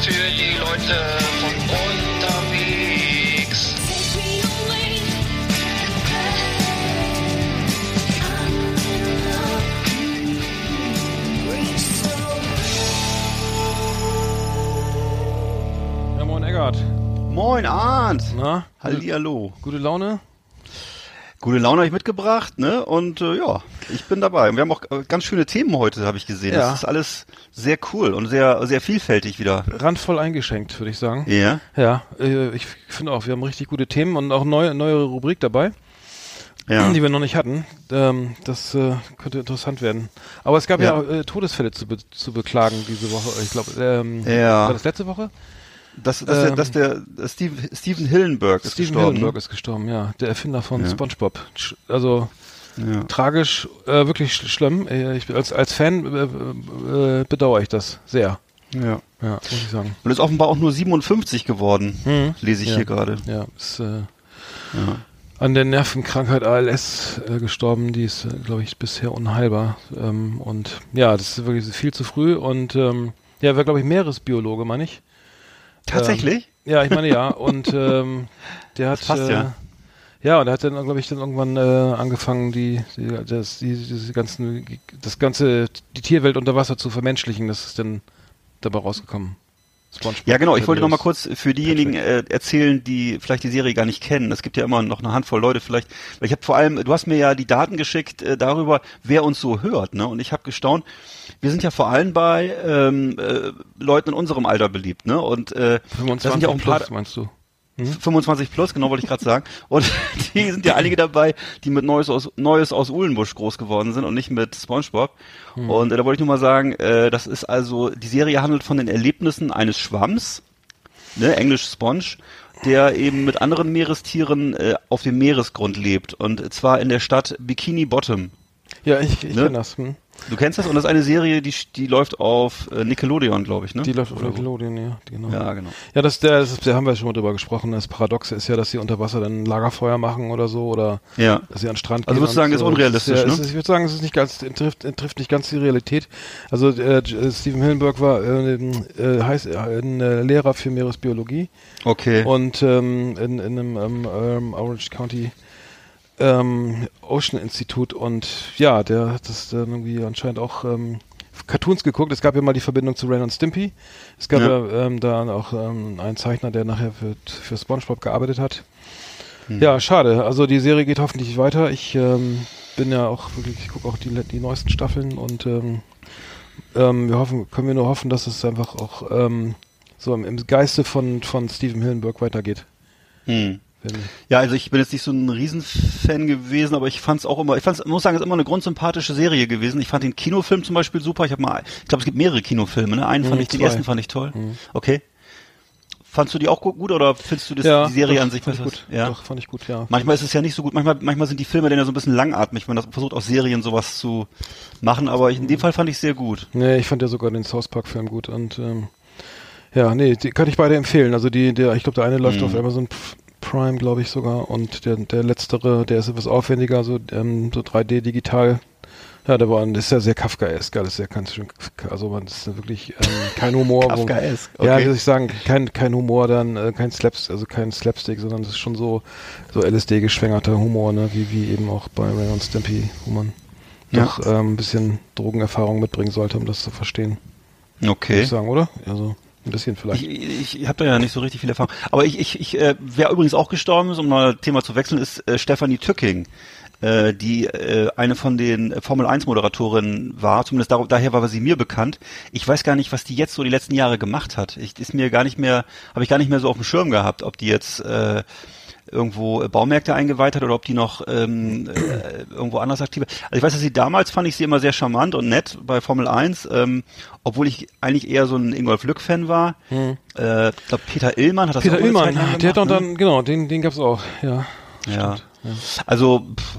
Für die Leute von unterwegs. Ja, moin Eggert. Moin Arndt. Na, Hallihallo. gute Laune? Gute Laune habe ich mitgebracht, ne? Und äh, ja, ich bin dabei. Und wir haben auch äh, ganz schöne Themen heute, habe ich gesehen. Ja. Das ist alles sehr cool und sehr sehr vielfältig wieder. Randvoll eingeschenkt, würde ich sagen. Ja. Ja, äh, ich finde auch, wir haben richtig gute Themen und auch neue, neue Rubrik dabei, Ja. die wir noch nicht hatten. Ähm, das äh, könnte interessant werden. Aber es gab ja, Ja. auch äh, Todesfälle zu, be zu beklagen diese Woche. Ich glaube, ähm, Ja. war das letzte Woche? Das, das, der, Ähm, das der äh, Steve, Steven Hillenberg ist Steven gestorben. Hillenburg ist gestorben, ja. Der Erfinder von Ja. SpongeBob. Also? Ja. tragisch, äh, wirklich sch schlimm. Äh, ich, als, als Fan äh, äh, bedauere ich das sehr. ja. Ja, muss ich sagen. Und ist offenbar auch nur 57 geworden, Mhm. lese ich Ja. hier gerade. Ja, ist äh, an der Nervenkrankheit ALS gestorben. Die ist, glaube ich, bisher unheilbar. Ähm, und ja, das ist wirklich viel zu früh. Und ähm, ja, wäre, glaube ich, Meeresbiologe, meine ich. Tatsächlich? Ja, ich meine ja. Und ähm, der hat Das passt äh, ja. ja, und er hat dann, glaube ich, dann irgendwann äh, angefangen, die, die, das, die, diese ganzen, das ganze, die Tierwelt unter Wasser zu vermenschlichen. Das ist dann dabei rausgekommen. SpongeBob Ja, genau. Ich wollte noch mal kurz für diejenigen äh, erzählen, die vielleicht die Serie gar nicht kennen. Es gibt ja immer noch eine Handvoll Leute vielleicht. Weil ich habe vor allem, du hast mir ja die Daten geschickt äh, darüber, wer uns so hört, ne? Und ich habe gestaunt. Wir sind ja vor allem bei ähm, äh, Leuten in unserem Alter beliebt, ne? Und äh, das 25 sind ja auch ein paar plus, meinst du? 25 plus, genau wollte ich gerade sagen. Und die sind ja einige dabei, die mit Neues aus, Neues aus Uhlenbusch groß geworden sind und nicht mit SpongeBob. Und äh, da wollte ich nur mal sagen, äh, das ist also, die Serie handelt von den Erlebnissen eines Schwamms, ne, Englisch Sponge, der eben mit anderen Meerestieren äh, auf dem Meeresgrund lebt. Und zwar in der Stadt Bikini Bottom. Ja, ich, ich Ne? kenne das. Hm? Du kennst das? Und das ist eine Serie, die, die läuft auf äh, Nickelodeon, glaube ich, ne? Die läuft auf Oder wo? Nickelodeon, ja, die- genau. Ja, genau. Ja, das, der, das, da haben wir schon mal drüber gesprochen. Das Paradoxe ist ja, dass sie unter Wasser dann Lagerfeuer machen oder so oder Ja. dass sie an den Strand Also gehen. würdest du sagen, ist so. unrealistisch, ja, ne? ist, ich würde sagen, es ist nicht ganz, trifft, trifft nicht ganz die Realität. Also äh, J- Steven Hillenburg war äh, äh, heißt, äh, ein äh, Lehrer für Meeresbiologie Okay. und ähm, in, in einem ähm, ähm, Orange County ähm, Ocean Institut und ja, der hat das dann irgendwie anscheinend auch ähm, Cartoons geguckt. Es gab ja mal die Verbindung zu Ren und Stimpy. Es gab ja, Ja. ähm, da auch ähm, einen Zeichner, der nachher für, für SpongeBob gearbeitet hat. Hm. Ja, schade. Also die Serie geht hoffentlich weiter. Ich ähm, bin ja auch wirklich, ich gucke auch die, die neuesten Staffeln und ähm, ähm, wir hoffen, können wir nur hoffen, dass es einfach auch ähm, so im, im Geiste von, von Steven Hillenburg weitergeht. Hm. Ja, also ich bin jetzt nicht so ein Riesenfan gewesen, aber ich fand es auch immer, ich fand's, muss sagen, es ist immer eine grundsympathische Serie gewesen. Ich fand den Kinofilm zum Beispiel super. Ich habe mal, ich glaube, es gibt mehrere Kinofilme, ne? Einen fand Mhm, ich, den zwei. ersten fand ich toll. Okay. Fandst du die auch gu- gut oder findest du das, ja, die Serie doch, an sich fand ich besser? gut. Ja. Doch, fand ich gut, ja. Manchmal ist es ja nicht so gut. Manchmal, manchmal sind die Filme dann ja so ein bisschen langatmig, wenn man versucht, aus Serien sowas zu machen. Aber ich, in dem Fall fand ich sehr gut. Nee, ich fand ja sogar den South Park Film gut und ähm, ja, nee, die kann ich beide empfehlen. Also die, der, ich glaube, der eine läuft Mhm. auf Amazon P- Prime, glaube ich sogar, und der, der letztere, der ist etwas aufwendiger, so, ähm, so 3D digital. Ja, der war, das ist ja sehr Kafkaesk, alles sehr ganz schön, also man ist wirklich ähm, kein Humor. Kafkaesk, Ja, okay. würde ich sagen, kein, kein Humor, dann äh, kein Slaps, also kein Slapstick, sondern das ist schon so, so LSD geschwängerter Humor, ne, wie, wie eben auch bei Ren und Stimpy, wo man Ja. doch ähm, ein bisschen Drogenerfahrung mitbringen sollte, um das zu verstehen. Würde Okay. ich sagen, oder? Also ein bisschen vielleicht. Ich, ich, ich habe da ja nicht so richtig viel Erfahrung. Aber ich, ich, ich äh, wer übrigens auch gestorben ist, um mal Thema zu wechseln, ist äh, Stefanie Tücking. äh, die äh, eine von den Formel 1 Moderatorinnen war, zumindest dar daher war sie mir bekannt. Ich weiß gar nicht, was die jetzt so die letzten Jahre gemacht hat. Ich, ist mir gar nicht mehr, habe ich gar nicht mehr so auf dem Schirm gehabt, ob die jetzt äh, irgendwo äh, Baumärkte eingeweiht hat oder ob die noch ähm, äh, irgendwo anders aktiv ist. Also ich weiß, dass sie damals fand ich sie immer sehr charmant und nett bei Formel 1, ähm, obwohl ich eigentlich eher so ein Ingolf Lück-Fan war. Äh, ich glaub, Peter Illmann hat das Hm. Peter auch Illmann, der hat doch ne? dann, genau, den, den gab's auch, ja. Ja. Also, pff,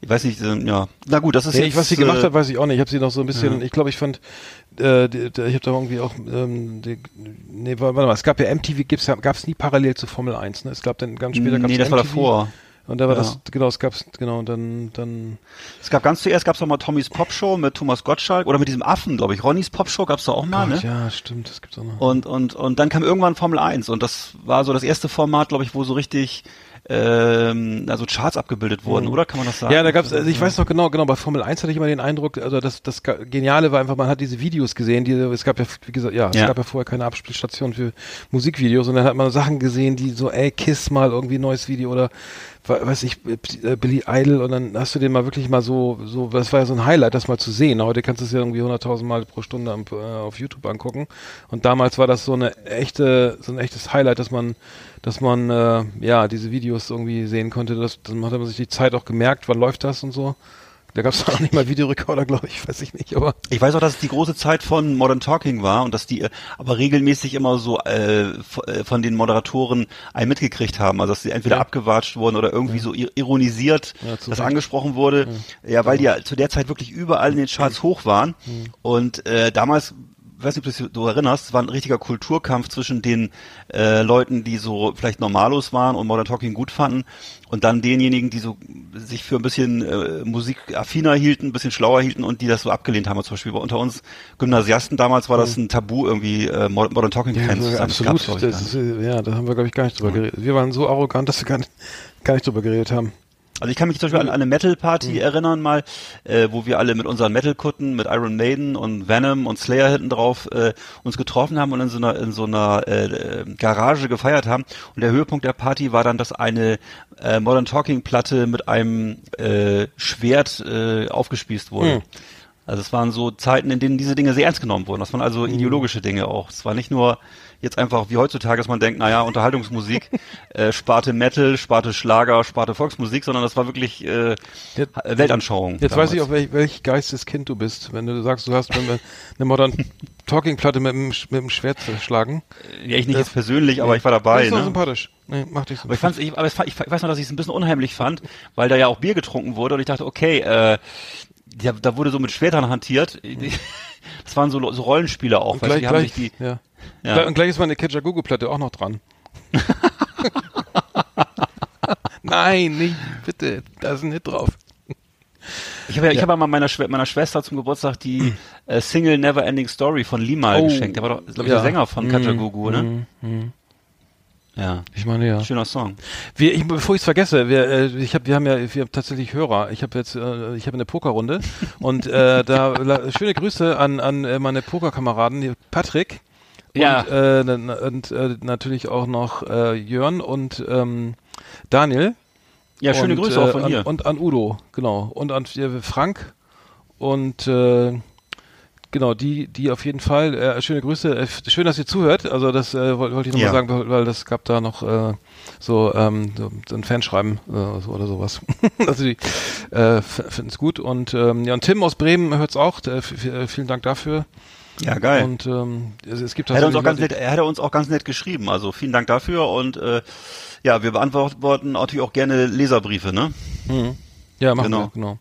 ich weiß nicht, äh, ja. Na gut, das ist Nee, jetzt, ich, was sie gemacht äh, hat, weiß ich auch nicht. Ich habe sie noch so ein bisschen, ich glaube, ich fand, äh, die, die, ich habe da irgendwie auch, ähm, die, nee, warte mal, es gab ja MTV, ja- gab's nie parallel zu Formel 1, ne? Es gab dann ganz später gab's Nee, das war MTV. davor. Und da war Ja. das, genau, es gab's, genau, und dann, dann, Es gab ganz zuerst gab's noch mal Tommys Popshow mit Thomas Gottschalk oder mit diesem Affen, glaube ich. Ronnys Popshow gab's da auch mal, Gott, ne? ja, stimmt, das gibt's auch noch. Und, und, und dann kam irgendwann Formel 1 und das war so das erste Format, glaube ich, wo so richtig ähm, also Charts abgebildet wurden, oder? Kann man das sagen? Ja, da gab's, also ich weiß noch genau, genau, bei Formel 1 hatte ich immer den Eindruck, also das, das Geniale war einfach, man hat diese Videos gesehen, die, es gab ja, wie gesagt, ja, es Ja. gab ja vorher keine Abspielstation für Musikvideos und dann hat man Sachen gesehen, die so, ey, Kiss mal irgendwie ein neues Video oder, weiß ich, äh, Billy Idol und dann hast du den mal wirklich mal so, so, das war ja so ein Highlight, das mal zu sehen. Heute kannst du es ja irgendwie 100.000 Mal pro Stunde am, äh, auf YouTube angucken und damals war das so eine echte, so ein echtes Highlight, dass man, dass man, äh, ja, diese Videos irgendwie sehen konnte, das, dann hat man sich die Zeit auch gemerkt, wann läuft das und so. Da gab es auch nicht mal Videorekorder, glaube ich, weiß ich nicht, aber Ich weiß auch, dass es die große Zeit von Modern Talking war und dass die äh, aber regelmäßig immer so äh, äh, von den Moderatoren einen mitgekriegt haben, also dass sie entweder Ja. abgewatscht wurden oder irgendwie so ir- ironisiert, Ja, zu das Recht. angesprochen wurde. Ja, weil die ja zu der Zeit wirklich überall in den Charts hoch waren und äh, damals weiß nicht, ob du dich so erinnerst, es war ein richtiger Kulturkampf zwischen den äh, Leuten, die so vielleicht Normalos waren und Modern Talking gut fanden und dann denjenigen, die so sich für ein bisschen äh, musikaffiner hielten, ein bisschen schlauer hielten und die das so abgelehnt haben. Zum Beispiel bei unter uns Gymnasiasten damals war das ein Tabu, irgendwie äh, Mod- Modern Talking Fans zu sein. Das absolut. das gar ist, ja, da haben wir, glaube ich, gar nicht drüber geredet. Wir waren so arrogant, dass wir gar nicht, gar nicht drüber geredet haben. Also ich kann mich zum Beispiel an eine Metal-Party erinnern mal, äh, wo wir alle mit unseren Metal-Kutten, mit Iron Maiden und Venom und Slayer hinten drauf äh, uns getroffen haben und in so einer in so einer äh, Garage gefeiert haben. Und der Höhepunkt der Party war dann, dass eine äh, Modern Talking Platte mit einem äh, Schwert äh, aufgespießt wurde. Hm. Also es waren so Zeiten, in denen diese Dinge sehr ernst genommen wurden. Das waren also Hm. ideologische Dinge auch. Es war nicht nur jetzt einfach wie heutzutage, dass man denkt, naja, Unterhaltungsmusik, äh, Sparte Metal, Sparte Schlager, Sparte Volksmusik, sondern das war wirklich äh, Jetzt- Weltanschauung. Jetzt weiß ich damals. auch, welch, welch Geisteskind du bist, wenn du sagst, du hast wenn wir eine Modern Talking Platte mit dem, mit dem Schwert zerschlagen. Ja, ich nicht jetzt persönlich, aber ich war Das dabei. ist doch Ne? sympathisch. Nee, mach dich so. Aber ich fand's, ich, aber ich, ich weiß noch, dass ich es ein bisschen unheimlich fand, weil da ja auch Bier getrunken wurde und ich dachte, okay, äh, da, da wurde so mit Schwertern hantiert. Das waren so, so Rollenspiele auch, weißt gleich, die haben gleich, sich die, ja. Ja. Und gleich ist meine Kajagoogoo-Platte auch noch dran. Nein, nicht, bitte. Da ist ein Hit drauf. Ich habe ja, ich habe mal meiner, Schwe meiner Schwester zum Geburtstag die äh, Single Never Ending Story von Limal Oh, geschenkt. Der war doch, glaube ich, ja. der Sänger von Mhm, Kajagoogoo, ne? mhm, Ja. Ich meine, ja. Schöner Song. Wir, ich, bevor ich es vergesse, wir, äh, ich hab, wir haben ja wir haben tatsächlich Hörer. Ich habe jetzt, äh, ich habe eine Pokerrunde und äh, da la, schöne Grüße an an äh, meine Pokerkameraden, die Patrick Ja. und, äh, und äh, natürlich auch noch äh, Jörn und ähm, Daniel. Ja, schöne und, Grüße äh, auch von an, hier. Und an Udo, genau. Und an äh, Frank und äh, genau, die, die auf jeden Fall, äh, schöne Grüße, äh, schön, dass ihr zuhört. Also das äh, wollte wollte ich nochmal Ja. sagen, weil, weil das gab da noch äh, so, ähm, so, ein Fanschreiben äh, so, oder sowas. also die äh, finden es gut. Und ähm, ja, und Tim aus Bremen hört's auch. Äh, f- f- äh, vielen Dank dafür. Ja, geil. Und ähm, es, es gibt Er hat uns auch ganz nett, er hat uns auch ganz nett geschrieben. Also vielen Dank dafür und äh, ja, wir beantworten natürlich auch gerne Leserbriefe, ne? Mhm. Ja, machen Genau. wir, genau.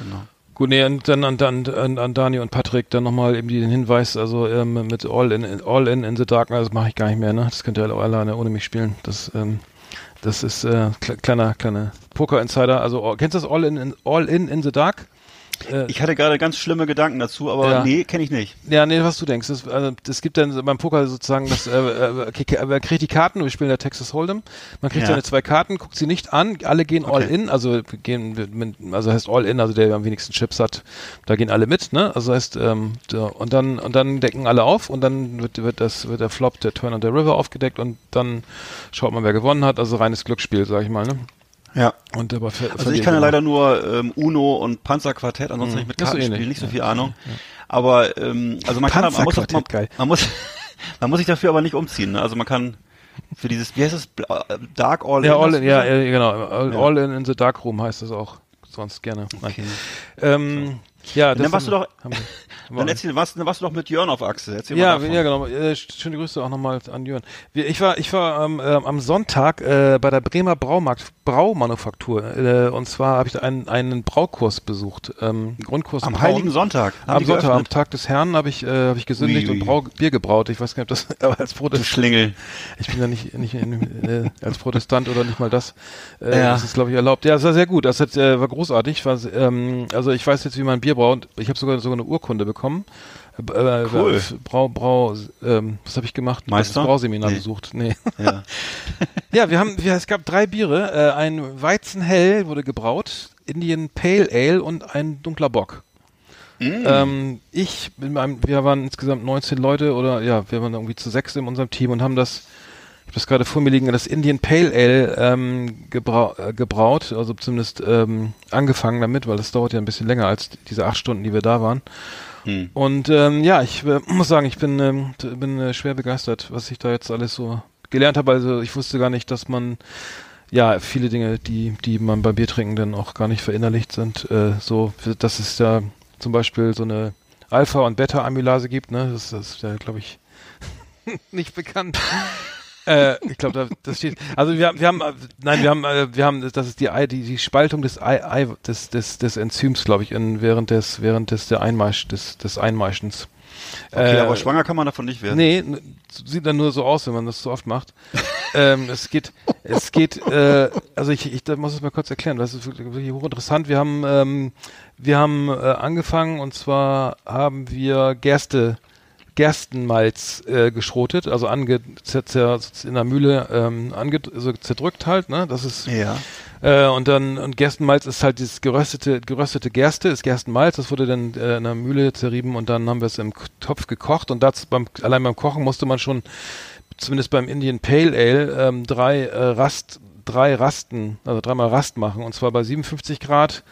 Genau. Gut, nee, und dann an, an, an, an Dani und Patrick dann nochmal eben den Hinweis, also ähm, mit All in, All in in the Darkness, das mache ich gar nicht mehr, ne? Das könnt ihr alle alleine ohne mich spielen. Das, ähm, das ist äh, kle- kleiner, kleiner Poker-Insider. Also all- kennst du das All in, in All in in the Dark? Äh, Ich hatte gerade ganz schlimme Gedanken dazu, aber Ja. nee, kenne ich nicht. Ja, nee, was du denkst. Es also, gibt dann beim Poker sozusagen, das, äh, äh, man kriegt die Karten, wir spielen ja Texas Hold'em, man kriegt Ja. seine zwei Karten, guckt sie nicht an, alle gehen all Okay. in, also gehen, mit, also heißt all in, also der am wenigsten Chips hat, da gehen alle mit, ne? Also heißt, ähm, da, und dann und dann decken alle auf und dann wird, wird das wird der Flop, der Turn und der River aufgedeckt und dann schaut man, wer gewonnen hat, also reines Glücksspiel, sag ich mal, ne? Ja. Und aber ver- Also ich kann ja leider nur ähm, Uno und Panzerquartett, ansonsten Mhm. nicht mit Das ist Karten so ähnlich. spielen, nicht so Ja. viel Ahnung. Aber ähm, also man kann man muss, man, man muss man muss sich dafür aber nicht umziehen. Ne? Also man kann für dieses wie heißt es Dark All Ja, In, all in, ja, äh, genau. All, Ja. all in, in the Dark Room heißt das auch. Sonst gerne. Okay. Ähm, ja, Dann warst du doch- Dann erzähl, warst du doch mit Jörn auf Achse. Erzähl Ja, ja, genau. Äh, schöne Grüße auch nochmal an Jörn. Ich war, ich war ähm, ähm, am Sonntag äh, bei der Bremer Braumarkt Braumanufaktur äh, und zwar habe ich da einen, einen Braukurs besucht, ähm, Grundkurs Am. Heiligen Sonntag. Am Sonntag, am? Tag des Herrn habe ich, äh, hab ich gesündigt Ui, ui. und Brau, Bier gebraut. Ich weiß gar nicht, ob das aber als Protestant, Schlingel. ich bin ja nicht, nicht in, äh, als Protestant oder nicht mal das. Äh, Ja. Das ist, glaube ich, erlaubt. Ja, es war sehr gut. Das hat, äh, war großartig. War, ähm, also ich weiß jetzt, wie man Bier braut. Ich habe sogar sogar eine Urkunde bekommen. Äh, Cool. äh, Brau, Brau, ähm, was habe ich gemacht? Meister? Das Brauseminar Nee. besucht. Nee. Ja. ja, wir haben, wir, es gab drei Biere. Äh, ein Weizenhell wurde gebraut, Indian Pale Ale und ein dunkler Bock. Mm. Ähm, ich, meinem, wir waren insgesamt 19 Leute oder ja, wir waren irgendwie zu sechs in unserem Team und haben das, ich habe das gerade vor mir liegen, das Indian Pale Ale ähm, gebrau äh, gebraut, also zumindest ähm, angefangen damit, weil das dauert ja ein bisschen länger als diese acht Stunden, die wir da waren. Hm. Und ähm, ja, ich äh, muss sagen, ich bin, ähm, bin äh, schwer begeistert, was ich da jetzt alles so gelernt habe. Also ich wusste gar nicht, dass man ja viele Dinge, die die man beim Biertrinken dann auch gar nicht verinnerlicht sind, äh, so dass es ja zum Beispiel so eine Alpha- und Beta-Amylase gibt, ne? Das, das ist ja, glaube ich, nicht bekannt. Äh, ich glaube, da, das steht. Also wir, haben- wir haben, äh, nein, wir haben, äh, wir haben, das ist die, Ei- die, die Spaltung des, Ei, Ei, des, des, des Enzyms, glaube ich, in, während des, während des der Einmaisch, des, des Einmaischens. Okay, Äh, aber schwanger kann man davon nicht werden. Nee, sieht dann nur so aus, wenn man das so oft macht. ähm, es geht, es geht, äh, also ich, ich muss es mal kurz erklären, das ist wirklich, wirklich hochinteressant. Wir haben, ähm, wir haben äh, angefangen und zwar haben wir Gerste, Gerstenmalz äh, geschrotet, also ange, in der Mühle ähm, ange, also zerdrückt halt, ne? Das ist Ja. äh, und dann und Gerstenmalz ist halt dieses geröstete geröstete Gerste, ist Gerstenmalz, das wurde dann äh, in der Mühle zerrieben und dann haben wir es im Topf gekocht und das beim allein beim Kochen musste man schon zumindest beim Indian Pale Ale ähm, drei äh, Rast drei Rasten, also dreimal Rast machen und zwar bei 57 Grad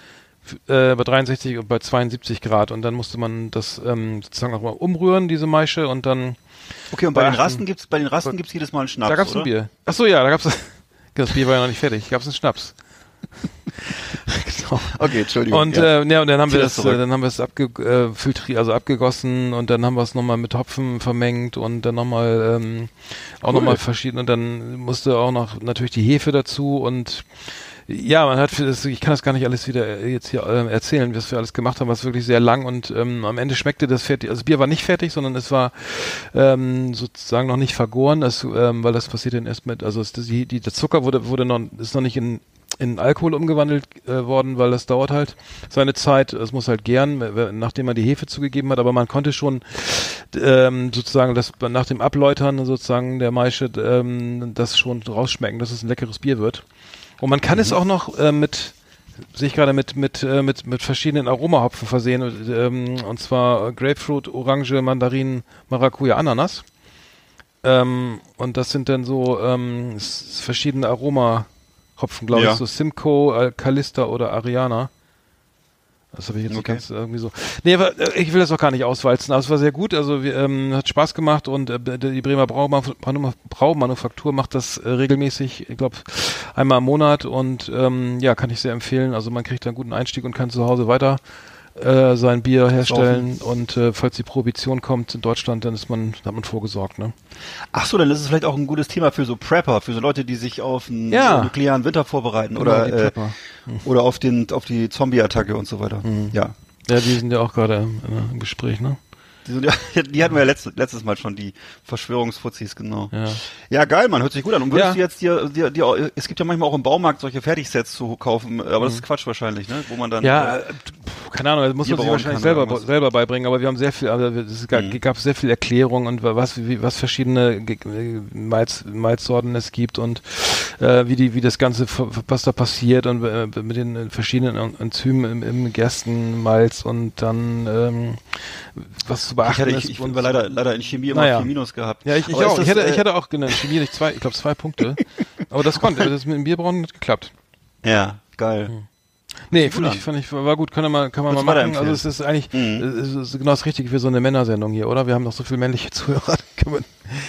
äh, bei 63 und bei 72 Grad und dann musste man das ähm, sozusagen auch mal umrühren diese Maische und dann Okay, und bei den. Rasten gibt's bei den Rasten gibt's jedes Mal einen Schnaps, da gab's oder? ein Bier. Ach so ja, da gab's das Bier war ja noch nicht fertig. Gab's einen Schnaps. genau. Okay, Entschuldigung. Und ja. äh, ja, und dann haben Zieh wir das das, äh, dann haben wir es abge äh, also abgegossen und dann haben wir es nochmal mit Hopfen vermengt und dann nochmal ähm, auch Cool. nochmal verschieden und dann musste auch noch natürlich die Hefe dazu und ja, man hat das, ich kann das gar nicht alles wieder äh, jetzt hier äh, erzählen, was wir alles gemacht haben, was wirklich sehr lang und ähm, am Ende schmeckte das fertig. Also das Bier war nicht fertig, sondern es war ähm, sozusagen noch nicht vergoren, das, ähm, weil das passiert dann erst mit, also es, die, die, der Zucker wurde, wurde noch, ist noch nicht in in Alkohol umgewandelt äh, worden, weil das dauert halt seine Zeit. Es muss halt äh, nachdem man die Hefe zugegeben hat. Aber man konnte schon ähm, sozusagen das nach dem Abläutern sozusagen der Maische ähm, das schon rausschmecken, dass es ein leckeres Bier wird. Und man kann es auch noch äh, mit sehe ich gerade mit mit äh, mit mit verschiedenen Aromahopfen versehen ähm, und zwar Grapefruit, Orange, Mandarin, Maracuja, Ananas. Ähm, und das sind dann so ähm, verschiedene Aromahopfen, glaube Ja. ich, so Simcoe, Al- Calista oder Ariana. Das habe ich jetzt Okay. ganz irgendwie so. Nee, aber äh, ich will das auch gar nicht auswalzen. Aber es war sehr gut. Also wir, ähm, hat Spaß gemacht und äh, die Bremer Braumanu- Manu- Braumanufaktur macht das äh, regelmäßig, ich glaube einmal im Monat und ähm, ja, kann ich sehr empfehlen. Also man kriegt da einen guten Einstieg und kann zu Hause weiter äh, sein Bier herstellen und äh, falls die Prohibition kommt in Deutschland, dann ist man, hat man vorgesorgt, ne? Ach so, dann ist es vielleicht auch ein gutes Thema für so Prepper, für so Leute, die sich auf einen Ja. nuklearen Winter vorbereiten Genau, oder die äh, Prepper. oder auf den auf die Zombie-Attacke und so weiter. Ja. Ja, die sind ja auch gerade im, äh, im Gespräch, ne? Die, die hatten wir ja letztes, letztes Mal schon, die Verschwörungsfuzis, genau. Ja. Ja, geil, man, hört sich gut an. Und würdest Ja. du jetzt dir, dir, dir, es gibt ja manchmal auch im Baumarkt solche Fertigsets zu kaufen, aber das ist Quatsch wahrscheinlich, ne? Wo man dann. Mhm. Ja, äh, äh, keine Ahnung, das muss man sich wahrscheinlich selber, selber beibringen, aber wir haben sehr viel, also es gab, Mhm. gab sehr viel Erklärung und was, wie, was verschiedene äh, Malz, Malzsorten es gibt und äh, wie die, wie das Ganze, was da passiert und äh, mit den verschiedenen En- Enzymen im, im Gerstenmalz und dann ähm, was ich, beachten hatte, ist. ich, ich war leider, leider in Chemie immer Naja. vier Minus gehabt. ja, ich, ich ist auch. Ich hätte, äh, ich hätte auch genannt, Chemie nicht zwei, ich glaube zwei Punkte. Aber das konnte, das mit dem Bierbrauen hat geklappt. Ja, geil. Nee, gut finde ich, fand ich, war gut, kann man, kann man mal machen. Also es ist eigentlich, Mhm. es ist genau das Richtige für so eine Männersendung hier, oder? Wir haben noch so viele männliche Zuhörer. Können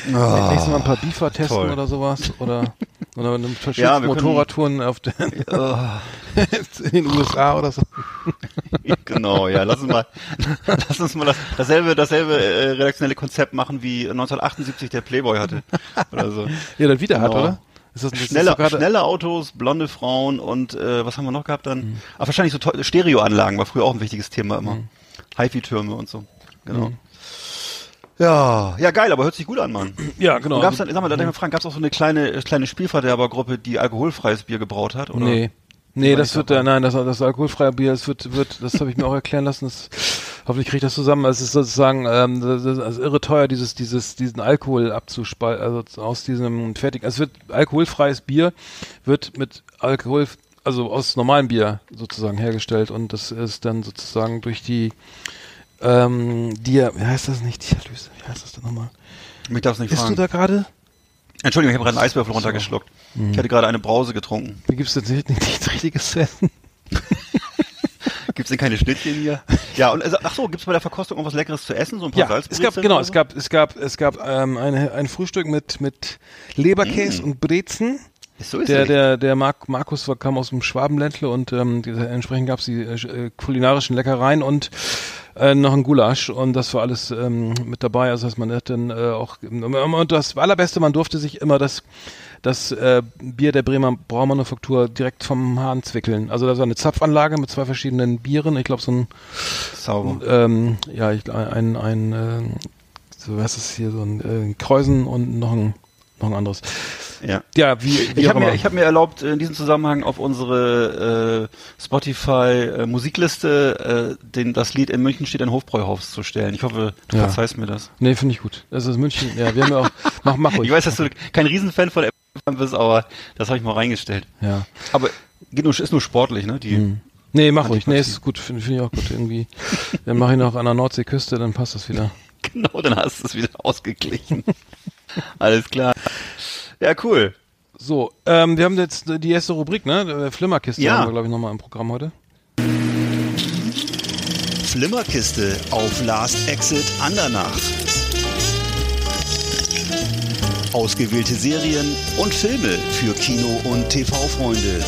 wir Ah, nächstes Mal ein paar Beefer testen toll. oder sowas? Oder, oder eine Ja, können- Motorradtouren auf den, Oh, in den USA oder so. genau, ja, lass uns mal, lass uns mal das, dasselbe, dasselbe äh, redaktionelle Konzept machen wie 1978 der Playboy hatte. Oder so. Ja, dann wieder hat, Genau. oder? Ist das, das Schnelle, gerade- schnelle Autos, blonde Frauen und äh, was haben wir noch gehabt dann? Ah, wahrscheinlich so Stereoanlagen war früher auch ein wichtiges Thema immer. HiFi-Türme und so. Genau. Ja, ja geil, aber hört sich gut an, Mann. Ja, genau. Und gab's dann, sag mal, da mal fragen, gab's auch so eine kleine äh, kleine Spielverderbergruppe, die alkoholfreies Bier gebraut hat? Oder? Nee. Nee, das wird, äh, nein, das, das alkoholfreie Bier, das wird, wird, das habe ich mir auch erklären lassen. Das, hoffentlich kriege ich das zusammen. Es ist sozusagen, ähm, das ist also irre teuer, dieses, dieses, diesen Alkohol abzuspalten, also aus diesem fertig. Es wird alkoholfreies Bier wird mit Alkohol, also aus normalem Bier sozusagen hergestellt und das ist dann sozusagen durch die, ähm, Dia, wie heißt das nicht? Dialyse, wie heißt das denn nochmal? Mich darf's nicht Bist fragen. du da gerade? Entschuldigung, ich habe gerade einen Eiswürfel runtergeschluckt. Mhm. Ich hatte gerade eine Brause getrunken. Wie gibt's jetzt nicht, nichts richtiges zu essen? Gibt's denn keine Schnittchen hier? Ja, und also, ach so, gibt's bei der Verkostung irgendwas Leckeres zu essen? So ein paar Ja, es gab Salzbrezeln genau, oder es so? gab es gab es gab ähm, eine, ein Frühstück mit mit Leberkäse und Brezen. So ist Der es. der der Mark, Markus war, kam aus dem Schwabenländle und ähm, die, entsprechend gab's die äh, kulinarischen Leckereien und äh, noch ein Gulasch und das war alles ähm, mit dabei. Also dass man hat dann äh, auch und das allerbeste, man durfte sich immer das das äh, Bier der Bremer Braumanufaktur direkt vom Hahn zwickeln. Also das war eine Zapfanlage mit zwei verschiedenen Bieren. Ich glaube so ein Sauber. ähm, ja, ich, ein, ein, äh, so was ist hier, so ein äh, Kreuzen und noch ein, noch ein anderes. Ja. Ja, wie, wie Ich habe mir, ich hab mir erlaubt, in diesem Zusammenhang auf unsere äh, Spotify äh, Musikliste äh, den, das Lied in München steht ein Hofbräuhaus zu stellen. Ich hoffe, du Ja. verzeihst mir das. nee, finde ich gut. Das ist München. Ja, wir haben ja auch, mach, mach ruhig. Ich weiß, dass du kein Riesenfan von der bist, aber das habe ich mal reingestellt. Ja. Aber geht nur, ist nur sportlich, ne? Die, Hm. Nee, mach ruhig. Nee, ist gut. Finde find ich auch gut. Irgendwie. Dann mache ich noch an der Nordseeküste, dann passt das wieder. Genau, dann hast du es wieder ausgeglichen. Alles klar. Ja, cool. So, ähm, wir haben jetzt die erste Rubrik, ne? Äh, Flimmerkiste Ja. haben wir, glaube ich, nochmal im Programm heute. Flimmerkiste auf Last Exit Andernach. Ausgewählte Serien und Filme für Kino- und TV-Freunde.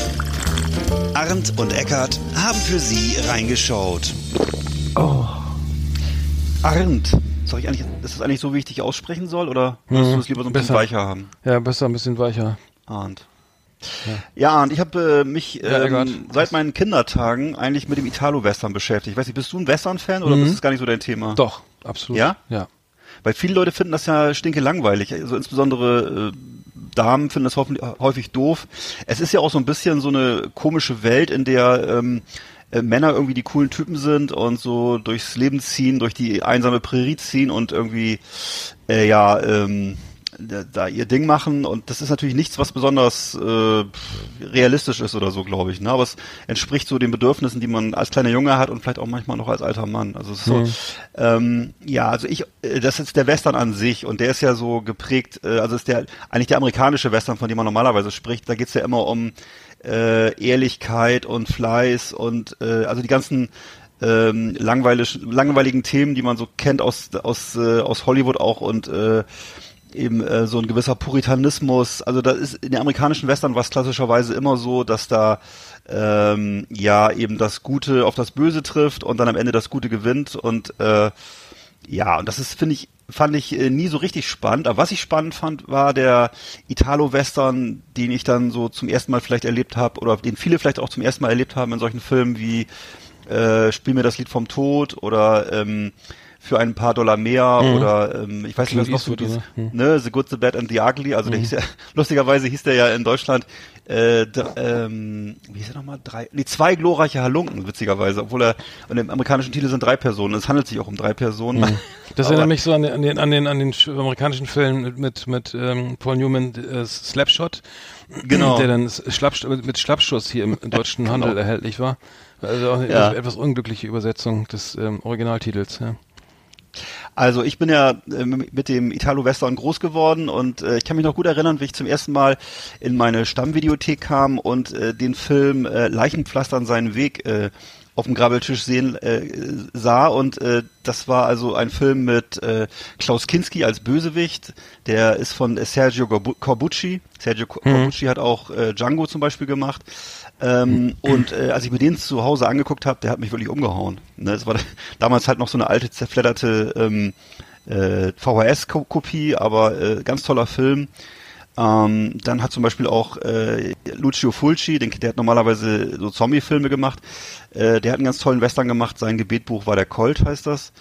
Arndt und Eckart haben für Sie reingeschaut. Arndt. Soll ich eigentlich, ist das eigentlich so, wie ich dich aussprechen soll, oder würdest Mhm. du es lieber so ein bisschen Besser. weicher haben? Ja, besser, ein bisschen weicher. Arndt. Ja, Arndt, ich habe äh, mich Ja, ähm, seit meinen Kindertagen eigentlich mit dem Italo-Western beschäftigt. Ich weiß nicht, bist du ein Western-Fan oder Mhm. ist das gar nicht so dein Thema? Doch, absolut. Ja? Ja. Weil viele Leute finden das ja stinke langweilig. Also insbesondere äh, Damen finden das hoffentlich- häufig doof. Es ist ja auch so ein bisschen so eine komische Welt, in der ähm, äh, Männer irgendwie die coolen Typen sind und so durchs Leben ziehen, durch die einsame Prärie ziehen und irgendwie äh, ja ähm, da, ihr Ding machen und das ist natürlich nichts, was besonders äh, realistisch ist oder so, glaube ich. Ne? Aber es entspricht so den Bedürfnissen, die man als kleiner Junge hat und vielleicht auch manchmal noch als alter Mann. Also so, ähm, ja, also ich, äh, das ist der Western an sich und der ist ja so geprägt, äh, also ist der eigentlich der amerikanische Western, von dem man normalerweise spricht. Da geht's ja immer um äh, Ehrlichkeit und Fleiß und äh, also die ganzen ähm, langweilig, langweiligen Themen, die man so kennt aus aus äh, aus Hollywood auch und äh, eben äh, so ein gewisser Puritanismus. Also da ist in den amerikanischen Western war es klassischerweise immer so, dass da ähm, ja eben das Gute auf das Böse trifft und dann am Ende das Gute gewinnt und äh, ja, und das ist, finde ich, fand ich äh, nie so richtig spannend. Aber was ich spannend fand, war der Italo-Western, den ich dann so zum ersten Mal vielleicht erlebt habe oder den viele vielleicht auch zum ersten Mal erlebt haben in solchen Filmen wie äh, Spiel mir das Lied vom Tod oder ähm, für ein paar Dollar mehr oder ähm, ich weiß nicht, was noch so dieses, oder? Hm. ne, The Good, The Bad and The Ugly, also der hieß ja, lustigerweise hieß der ja in Deutschland äh, ähm, wie hieß er nochmal? Drei, nee, zwei glorreiche Halunken, witzigerweise, obwohl er, und im amerikanischen Titel sind drei Personen, es handelt sich auch um drei Personen. Das Aber- erinnert mich so an den, an den, an den, an den sch- amerikanischen Film mit, mit, mit ähm, Paul Newman, äh, Slapshot. Genau. Der dann Schlappsch mit, Schlappschuss hier im, deutschen Handel erhältlich war. Also auch eine Ja. etwas unglückliche Übersetzung des ähm, Originaltitels, ja. Also ich bin ja äh, mit dem Italo-Western groß geworden und äh, ich kann mich noch gut erinnern, wie ich zum ersten Mal in meine Stammvideothek kam und äh, den Film äh, Leichenpflastern seinen Weg auf dem Grabbeltisch sehen sah und das war also ein Film mit Klaus Kinski als Bösewicht, der ist von Sergio Corbu- Corbucci. Sergio Co- Corbucci hat auch Django zum Beispiel gemacht. Ähm, und äh, als ich mir den zu Hause angeguckt habe, der hat mich wirklich umgehauen. Ne, das war damals halt noch so eine alte zerfledderte ähm, äh, VHS-Kopie, aber äh, ganz toller Film. Ähm, dann hat zum Beispiel auch äh, Lucio Fulci, den, der hat normalerweise so Zombie-Filme gemacht, äh, der hat einen ganz tollen Western gemacht. Sein Gebetbuch war der Colt, heißt das.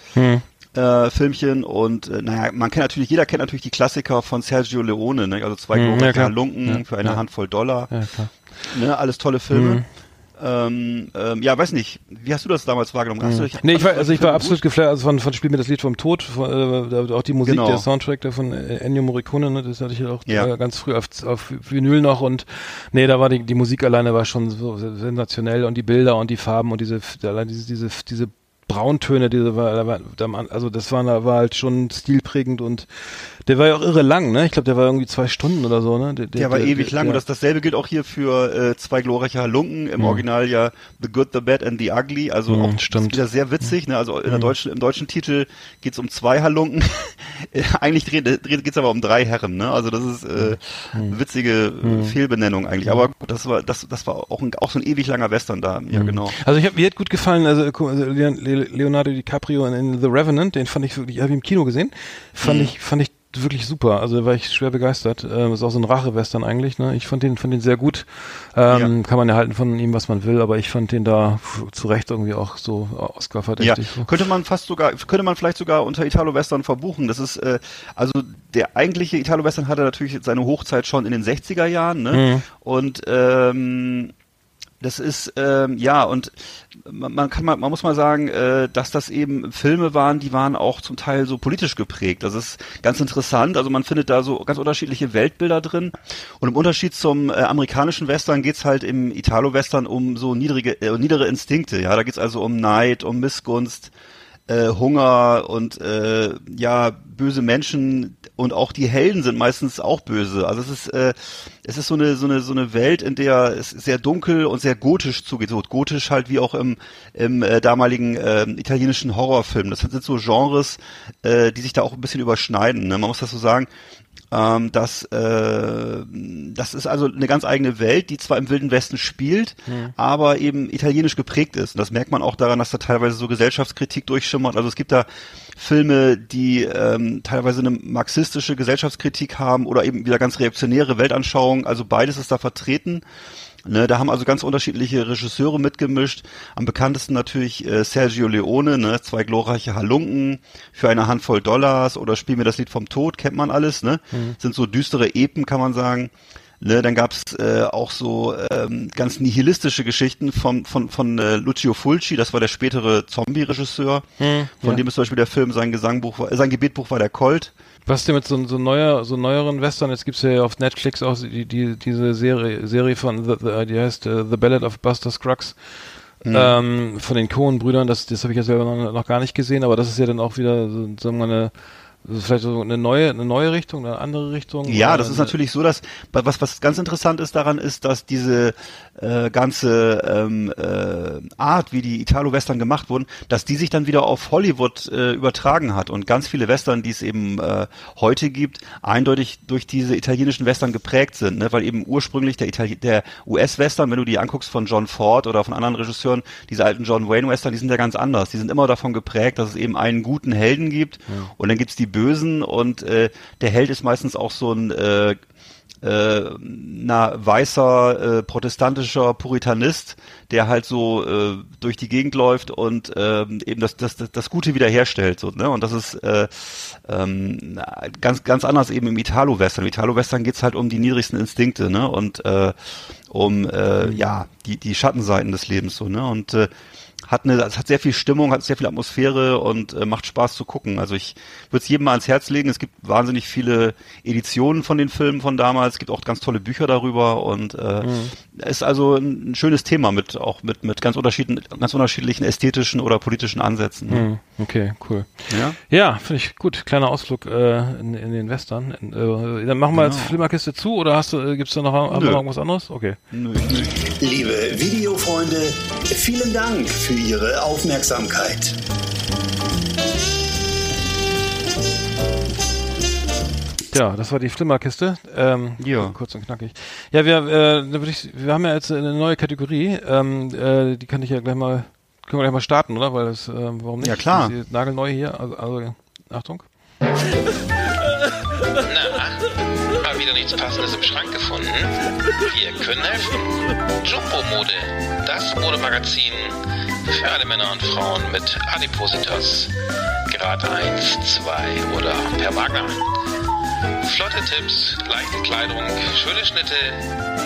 Äh, Filmchen und äh, naja, man kennt natürlich, jeder kennt natürlich die Klassiker von Sergio Leone, ne? also zwei Mhm, ja. Halunken Ja, für eine ja. Handvoll Dollar, Ja. Ne? alles tolle Filme. Mhm. Ähm, ähm, ja, weiß nicht, wie hast du das damals wahrgenommen? Hast du dich- Nee, ich war, du also ich war absolut geflasht, also von, von Spiel mir das Lied vom Tod, von, äh, auch die Musik, Genau. der Soundtrack da von äh, Ennio Morricone, ne, das hatte ich ja auch Ja. äh, ganz früh auf, auf Vinyl noch und nee, da war die, die Musik alleine war schon so sensationell und die Bilder und die Farben und diese, allein diese, diese, diese Brauntöne, diese also das war, war halt schon stilprägend und der war ja auch irre lang, ne? Ich glaube, der war irgendwie zwei Stunden oder so, ne? Der war ewig lang und das, dasselbe gilt auch hier für äh, zwei glorreiche Halunken, im Original ja The Good, The Bad and The Ugly, also Mhm, auch das stimmt. ist wieder sehr witzig, ne? also in der deutschen, im deutschen Titel geht's um zwei Halunken, eigentlich dreht, dreht, geht's aber um drei Herren, ne? also das ist äh, witzige äh, Fehlbenennung eigentlich, aber gut, das war das, das war auch, ein, auch so ein ewig langer Western da, ja genau. Also ich hab, mir hat gut gefallen, also gu- also Leon- Le- Leonardo DiCaprio in, in The Revenant, den fand ich wirklich, habe ich im Kino gesehen, fand ich, fand ich wirklich super. Also da war ich schwer begeistert. Ähm, ist auch so ein Rache-Western eigentlich. Ne? Ich fand den, fand den sehr gut. Ähm, Kann man ja halten von ihm, was man will, aber ich fand den da zu Recht irgendwie auch so Oscar Ja, verdächtig. so. könnte man fast sogar, könnte man vielleicht sogar unter Italo-Western verbuchen. Das ist, äh, also der eigentliche Italo-Western hatte natürlich seine Hochzeit schon in den 60er Jahren, ne? Mhm. Und ähm, das ist ähm, ja und man, kann mal, man muss mal sagen, äh, dass das eben Filme waren, die waren auch zum Teil so politisch geprägt. Das ist ganz interessant. Also man findet da so ganz unterschiedliche Weltbilder drin. Und im Unterschied zum äh, amerikanischen Western geht's halt im Italo-Western um so niedrige, äh, niedere Instinkte. Ja, da geht's also um Neid, um Missgunst, äh, Hunger und äh, ja böse Menschen und auch die Helden sind meistens auch böse. Also es ist äh, es ist so eine so eine so eine Welt, in der es sehr dunkel und sehr gotisch zugeht. So gotisch halt wie auch im im äh, damaligen äh, italienischen Horrorfilm. Das sind so Genres, äh, die sich da auch ein bisschen überschneiden. Ne? Man muss das so sagen. Ähm, das, äh, das ist also eine ganz eigene Welt, die zwar im Wilden Westen spielt, aber eben italienisch geprägt ist. Und das merkt man auch daran, dass da teilweise so Gesellschaftskritik durchschimmert. Also es gibt da Filme, die ähm, teilweise eine marxistische Gesellschaftskritik haben oder eben wieder ganz reaktionäre Weltanschauung. Also beides ist da vertreten. Ne, da haben also ganz unterschiedliche Regisseure mitgemischt. Am bekanntesten natürlich äh, Sergio Leone, ne, zwei glorreiche Halunken für eine Handvoll Dollars oder Spiel mir das Lied vom Tod, kennt man alles, ne? Sind so düstere Epen, kann man sagen. Ne, dann gab's äh, auch so ähm, ganz nihilistische Geschichten von von von äh, Lucio Fulci, das war der spätere Zombie-Regisseur, von ja. dem ist zum Beispiel der Film sein Gesangbuch, war, äh, sein Gebetbuch war der Colt. Was denn mit so, so neuer, so neueren Western? Jetzt gibt's ja auf Netflix auch die, die, diese Serie, Serie von, the, the, die heißt äh, The Ballad of Buster Scruggs. Ähm, von den Cohen-Brüdern, das, das habe ich ja selber noch, noch gar nicht gesehen, aber das ist ja dann auch wieder, so, sagen wir mal, eine, also vielleicht so eine neue, eine neue Richtung, eine andere Richtung. Ja, das ist natürlich so, dass was was ganz interessant ist daran ist, dass diese äh, ganze ähm, äh, Art, wie die Italo-Western gemacht wurden, dass die sich dann wieder auf Hollywood äh, übertragen hat und ganz viele Western, die es eben äh, heute gibt, eindeutig durch diese italienischen Western geprägt sind, ne? weil eben ursprünglich der, Itali der US-Western, wenn du die anguckst von John Ford oder von anderen Regisseuren, diese alten John Wayne-Western, die sind ja ganz anders. Die sind immer davon geprägt, dass es eben einen guten Helden gibt und dann gibt's die Bösen und äh, der Held ist meistens auch so ein äh, äh, na, weißer äh, protestantischer Puritanist, der halt so äh, durch die Gegend läuft und ähm, eben das, das, das, Gute wiederherstellt. So, ne? Und das ist äh, ähm, ganz, ganz anders eben im Italo-Western. Im Italo-Western geht's halt um die niedrigsten Instinkte ne? und äh, um äh, ja die, die Schattenseiten des Lebens. so ne Und äh, hat eine, es hat sehr viel Stimmung, hat sehr viel Atmosphäre und äh, macht Spaß zu gucken. Also ich würde es jedem mal ans Herz legen. Es gibt wahnsinnig viele Editionen von den Filmen von damals. Es gibt auch ganz tolle Bücher darüber und äh, ist also ein, ein schönes Thema mit auch mit mit ganz unterschiedlichen ganz unterschiedlichen ästhetischen oder politischen Ansätzen. Hm, okay, cool. Ja. Ja, finde ich gut. Kleiner Ausflug äh, in, in den Western. In, äh, dann machen wir jetzt Flimmerkiste zu oder hast du, äh, gibt's da noch, irgendwas anderes? Okay. Nö, nö. Liebe Videofreunde, vielen Dank für Ihre Aufmerksamkeit. Ja, das war die Flimmerkiste. Ähm, Ja. Kurz und knackig. Ja, wir, äh, ich, wir haben ja jetzt eine neue Kategorie. Ähm, äh, die kann ich ja gleich mal, können wir gleich mal starten, oder? Weil das, ähm, warum nicht? Ja, klar. Das ist nagelneu hier. Also, also Achtung. Na, mal wieder nichts Passendes im Schrank gefunden? Wir können helfen. Jumbo-Mode, das Modemagazin für alle Männer und Frauen mit Adipositas. Grad 1, 2 oder per Wagner. Flotte Tipps, leichte Kleidung, schöne Schnitte,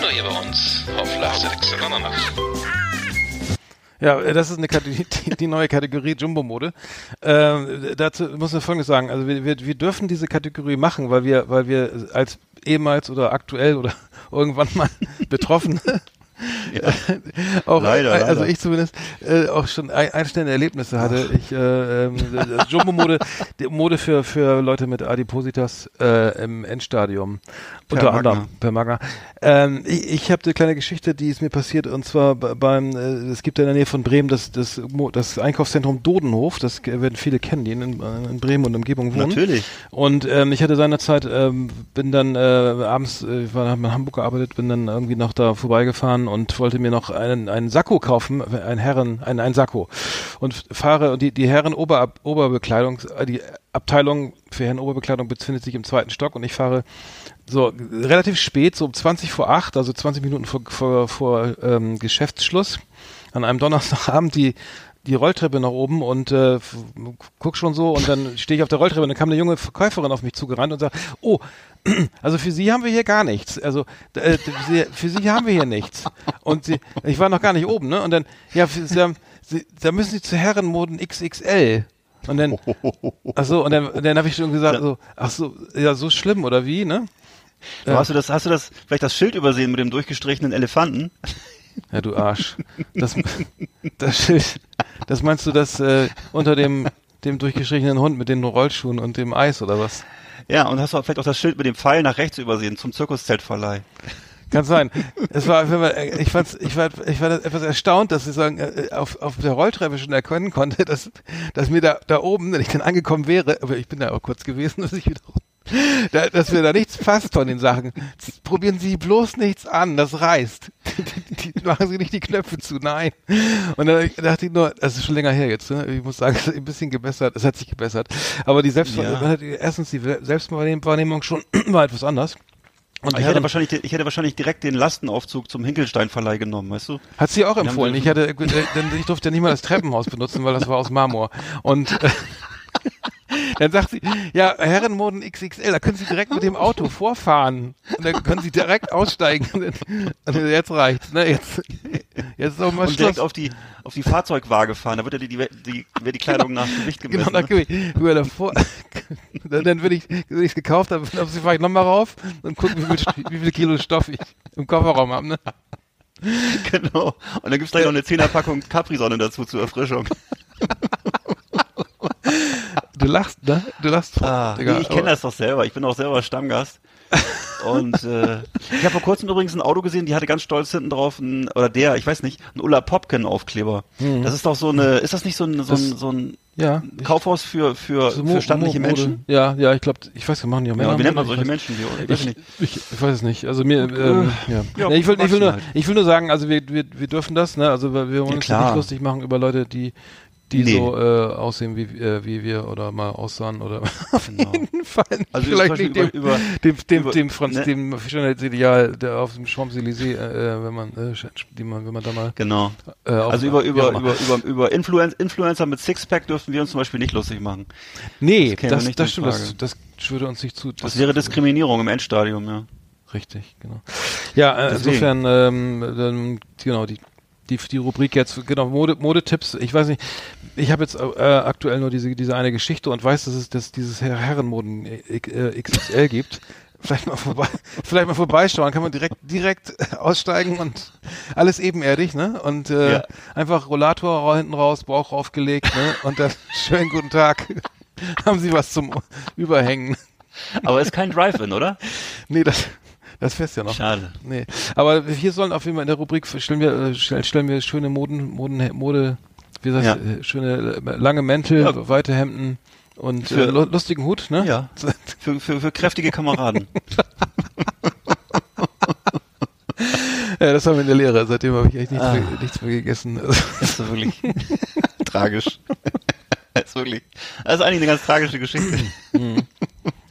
nur hier bei uns auf Last Extra Nacht. Ja, das ist eine Kategorie, die, die neue Kategorie Jumbo-Mode. Ähm, dazu muss man Folgendes sagen. Also wir, wir, wir dürfen diese Kategorie machen, weil wir, weil wir als ehemals oder aktuell oder irgendwann mal Betroffene auch, Leider, also leider. ich zumindest äh, auch schon ein, einstellende Erlebnisse hatte. Ich äh, das Jumbo-Mode, die Mode für für Leute mit Adipositas äh, im Endstadium Per unter Magna. anderem per Magna. Ähm, ich ich habe eine kleine Geschichte, die ist mir passiert und zwar be- beim äh, es gibt ja in der Nähe von Bremen das das das Einkaufszentrum Dodenhof. Das werden viele kennen, die in, in Bremen und Umgebung wohnen. Natürlich. Und ähm, ich hatte seinerzeit, ähm, bin dann äh, abends, äh, ich war, hab in Hamburg gearbeitet, bin dann irgendwie noch da vorbeigefahren und wollte mir noch einen, einen Sakko kaufen, ein Herren, ein, ein Sakko. Und fahre, und die, die Herren Ober, Oberbekleidung, äh, die Abteilung für Herren Oberbekleidung befindet sich im zweiten Stock und ich fahre so relativ spät, so um 20 vor 8, also 20 Minuten vor, vor, vor ähm, Geschäftsschluss, an einem Donnerstagabend die die Rolltreppe nach oben und äh, guck schon so und dann stehe ich auf der Rolltreppe und dann kam eine junge Verkäuferin auf mich zugerannt und sagt, oh, also für Sie haben wir hier gar nichts. Also äh, für Sie haben wir hier nichts. Und sie, ich war noch gar nicht oben, ne? Und dann, ja, Sie haben, Sie, da müssen Sie zu Herrenmoden XXL. Und dann, ach so, und dann, und dann habe ich schon gesagt, so, ach so, ja, so schlimm oder wie, ne? Du, Hast du das, hast du das, vielleicht das Schild übersehen mit dem durchgestrichenen Elefanten? Ja, du Arsch. Das, das Schild, das meinst du das äh, unter dem, dem durchgestrichenen Hund mit den Rollschuhen und dem Eis oder was? Ja, und hast du vielleicht auch das Schild mit dem Pfeil nach rechts übersehen zum Zirkuszeltverleih. Kann sein. Es war, äh, ich fand's, ich war, ich war etwas erstaunt, dass ich sagen, äh, auf, auf der Rolltreppe schon erkennen konnte, dass, dass mir da, da oben, wenn ich dann angekommen wäre, aber ich bin da auch kurz gewesen, dass ich wieder, da, dass mir da nichts passt von den Sachen. Probieren Sie bloß nichts an, das reißt. Die, die, machen Sie nicht die Knöpfe zu, nein. Und dann dachte ich nur, das ist schon länger her jetzt, ne? ich muss sagen, es ist ein bisschen gebessert, es hat sich gebessert. Aber die Selbstwahrnehmung, erstens die Selbstwahrnehmung schon war etwas anders. Und Ich hätte, wahrscheinlich, ich hätte wahrscheinlich direkt den Lastenaufzug zum Hinkelstein-Verleih genommen, weißt du? Hat sie auch empfohlen. Ich hatte, äh, denn ich durfte ja nicht mal das Treppenhaus benutzen, weil das war aus Marmor. Und äh, dann sagt sie, ja, Herrenmoden XXL, da können Sie direkt mit dem Auto vorfahren. Und dann können Sie direkt aussteigen. Und dann, und jetzt reicht's, ne? Jetzt, jetzt ist auch mal Und Schluss. direkt auf die, auf die Fahrzeugwaage fahren. Da wird ja die, die, die, wird die Kleidung nach Gewicht gemessen. Genau, da ne? davor. dann dann würde ich, wenn ich es gekauft habe, dann fahre ich nochmal rauf und gucke, wie viel, wie viel Kilo Stoff ich im Kofferraum habe. Ne? Genau. Und dann gibt's gleich noch eine Zehnerpackung Capri-Sonne dazu zur Erfrischung. Du lachst, ne? Du lachst. Ah, Digga, nee, ich kenne das doch selber. Ich bin auch selber Stammgast. Und äh, ich habe vor kurzem übrigens ein Auto gesehen, die hatte ganz stolz hinten drauf, ein, oder der, ich weiß nicht, ein Ulla Popken Aufkleber. Das ist doch so eine, ist das nicht so ein, so ein, Mhm. So ein Ja. Kaufhaus für, für, So für Mo- Mode. Menschen? Ja, ja, ich glaube, ich weiß, wir machen die auch Ja, Männer. wie nennt man solche weiß- Menschen? Wie, ich weiß Ich, nicht. ich, ich weiß es nicht. Also mir, ähm, ja. ja, Nee, ich, will, ich, will nur, halt. ich will nur sagen, also wir, wir, wir dürfen das, ne? Also wir wollen Ja, uns nicht lustig machen über Leute, die die Nee. so äh, aussehen wie, äh, wie wir oder mal aussahen oder auf Genau. jeden Fall Also vielleicht nicht dem, über- dem, dem, über- dem, Franz, ne? dem Schönheitsideal der auf dem Champs-Élysées, äh, wenn man, äh, die man, wenn man da mal Genau. äh, Also über, über, immer. über, über, über Influen Influencer mit Sixpack dürften wir uns zum Beispiel nicht lustig machen. Nee, das das, nicht das stimmt, das, das würde uns nicht zu. Das wäre Diskriminierung im Endstadium, ja. Richtig, genau. Ja, äh, Deswegen. insofern, ähm, dann, genau, die, die, die Rubrik jetzt, genau, Mode, Modetipps. Ich weiß nicht, ich habe jetzt äh, aktuell nur diese, diese eine Geschichte und weiß, dass es dass dieses Her- Herrenmoden äh, XXL gibt. Vielleicht mal vorbei, vielleicht mal vorbeischauen, kann man direkt, direkt aussteigen und alles ebenerdig, ne? Und äh, Ja. einfach Rollator hinten raus, Bauch aufgelegt, ne? Und dann schönen guten Tag. Haben Sie was zum Überhängen? Aber ist kein Drive-In, oder? Nee, das, das fährst ja noch. Schade. Nee. Aber hier sollen auf jeden Fall in der Rubrik stellen wir, äh, stellen, wir schöne Moden, Moden, Mode, wie sagst Ja. du, äh, schöne äh, lange Mäntel, Ja. weite Hemden und Für- äh, lu- lustigen Hut, ne? Ja. Für, für, für kräftige Kameraden. Ja, das haben wir in der Lehre. Seitdem habe ich echt nichts, Ah. mehr, nichts mehr gegessen. Also, Das ist wirklich tragisch. Das ist wirklich. Das ist eigentlich eine ganz tragische Geschichte.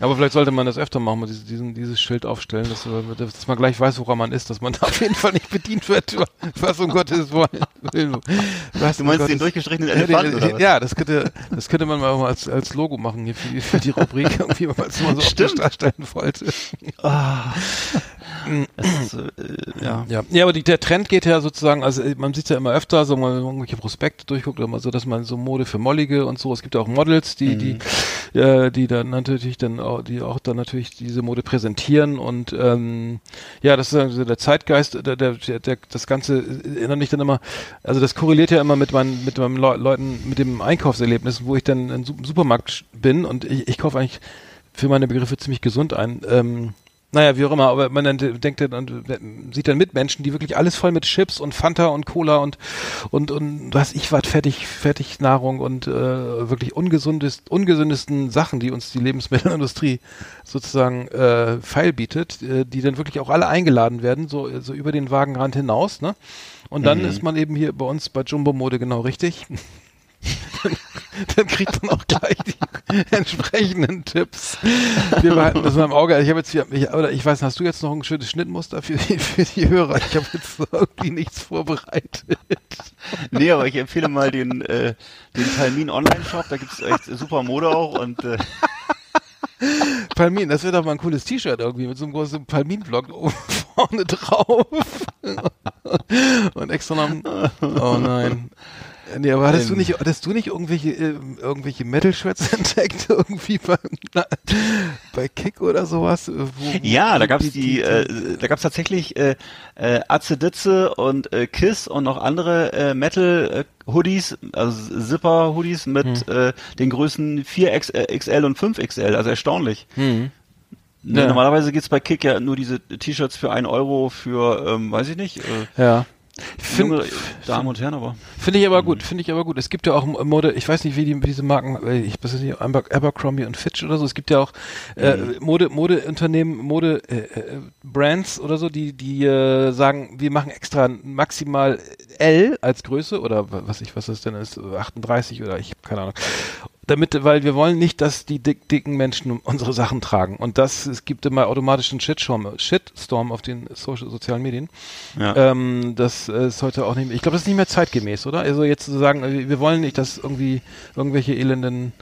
Aber vielleicht sollte man das öfter machen, mal diese, diesen, dieses Schild aufstellen, dass, man- dass man gleich weiß, woran man ist, dass man da auf jeden Fall nicht bedient wird. Was um Gottes Willen. Was Du um meinst Gottes- den durchgestrichenen Ja, Elefanten, was? ja, das könnte, das könnte man mal als, als Logo machen hier für, die- für die Rubrik, irgendwie, wenn man es mal so Stimmt. darstellen wollte. Das ist, äh, ja. Ja, ja aber die, der Trend geht ja sozusagen, also äh, man sieht ja immer öfter, so man irgendwelche Prospekte durchguckt, oder mal so, dass man so Mode für Mollige und so, es gibt ja auch Models, die, die, äh, die dann natürlich dann auch, die auch dann natürlich diese Mode präsentieren und ähm, ja, das ist also der Zeitgeist, der, der, der, das Ganze äh, erinnert mich dann immer, also das korreliert ja immer mit meinen, mit meinen Leu Leuten, mit dem Einkaufserlebnis, wo ich dann im Su- Supermarkt bin und ich, ich kaufe eigentlich für meine Begriffe ziemlich gesund ein. Ähm, naja, wie auch immer, aber man dann denkt dann sieht dann Mitmenschen, die wirklich alles voll mit Chips und Fanta und Cola und und und was ich was fertig fertig Nahrung und äh, wirklich ungesundest ungesündesten Sachen, die uns die Lebensmittelindustrie sozusagen äh, feil bietet, äh, die dann wirklich auch alle eingeladen werden, so so über den Wagenrand hinaus, ne? Und dann ist man eben hier bei uns bei Jumbo Mode genau richtig. dann kriegt man auch gleich die entsprechenden Tipps. Wir behalten das mal im Auge. Ich habe jetzt hier, ich, oder ich weiß, hast du jetzt noch ein schönes Schnittmuster für die, für die Hörer? Ich habe jetzt irgendwie nichts vorbereitet. Nee, aber ich empfehle mal den, äh, den Palmin Online-Shop, da gibt's echt super Mode auch und äh, Palmin, das wäre doch mal ein cooles T-Shirt irgendwie mit so einem großen Palmin-Block oben vorne drauf. Und extra noch, oh nein. Nee, aber hattest du Ähm. nicht, hattest du nicht irgendwelche, äh, irgendwelche Metal-Shirts entdeckt irgendwie bei, na, bei Kick oder sowas? äh, Wo, Ja, da gab's die, äh, da gab's tatsächlich äh, äh, Atze Ditze und äh, Kiss und noch andere äh, Metal äh, Hoodies, also Zipper Hoodies mit Hm. äh, den Größen 4XL und 5XL, also erstaunlich. Hm. Ne, Ja. Normalerweise gibt's bei Kick ja nur diese T-Shirts für ein Euro für, ähm, weiß ich nicht, äh, Ja. Junge finde Damen und Herren, aber Finde ich aber gut, finde ich aber gut. Es gibt ja auch Mode, ich weiß nicht, wie, die, wie diese Marken, äh, ich weiß nicht, Aber- Abercrombie und Fitch oder so. Es gibt ja auch äh, Mode, Modeunternehmen, Mode äh, äh, Brands oder so, die die äh, sagen, wir machen extra maximal L als Größe oder wa- was ich was das denn ist, 38 oder ich habe keine Ahnung. Damit, weil wir wollen nicht, dass die dick, dicken Menschen unsere Sachen tragen. Und das, es gibt immer automatisch einen Shitstorm, Shitstorm auf den Social, sozialen Medien. ja. Ähm, das ist heute auch nicht mehr, ich glaube, das ist nicht mehr zeitgemäß, oder? Also jetzt zu sagen, äh, wir wollen nicht, dass irgendwie irgendwelche elenden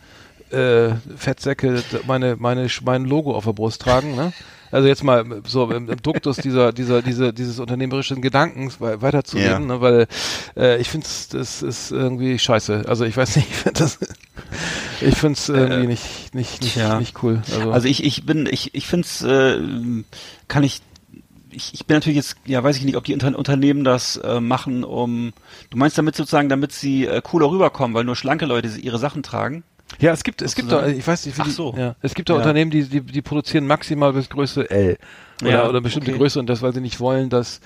äh, Fettsäcke meine, meine, mein Logo auf der Brust tragen, ne? Also jetzt mal so im, im Duktus dieser, dieser, dieser, dieses unternehmerischen Gedankens wei- weiterzureden, Ja. ne? weil äh, ich finde das ist irgendwie scheiße. Also ich weiß nicht, ich finde das, ich finde es irgendwie nicht, nicht, nicht, ja. nicht cool. Also, Also ich, ich bin, ich, ich finde es, äh, kann ich, ich, ich bin natürlich jetzt, ja, weiß ich nicht, ob die Unter Unternehmen das äh, machen, um, du meinst damit sozusagen, damit sie äh, cooler rüberkommen, weil nur schlanke Leute ihre Sachen tragen? Ja, es gibt, es gibt doch, ich weiß nicht, wie Ach die, so. ja, es gibt doch Ja. Unternehmen, die, die, die produzieren maximal bis Größe L. Oder, Ja, oder bestimmte okay. Größe und das, weil sie nicht wollen, dass,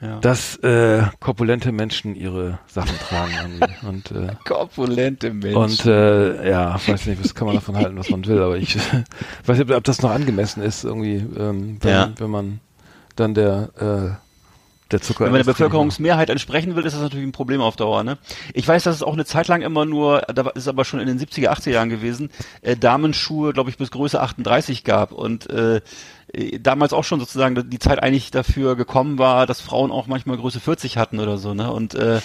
Ja. dass, äh, korpulente Menschen ihre Sachen tragen. und, äh, Korpulente Menschen. und, äh, ja, weiß nicht, was kann man davon halten, was man will, aber ich weiß nicht, ob das noch angemessen ist, irgendwie, ähm, wenn, Ja. wenn man dann der, äh, der Zucker. Wenn man der Bevölkerungsmehrheit entsprechen will, ist das natürlich ein Problem auf Dauer. Ne? Ich weiß, dass es auch eine Zeit lang immer nur, da ist aber schon in den 70er, 80er Jahren gewesen, äh, Damenschuhe, glaube ich, bis Größe 38 gab und äh, äh, damals auch schon sozusagen die Zeit eigentlich dafür gekommen war, dass Frauen auch manchmal Größe 40 hatten oder so. Ne? Und äh,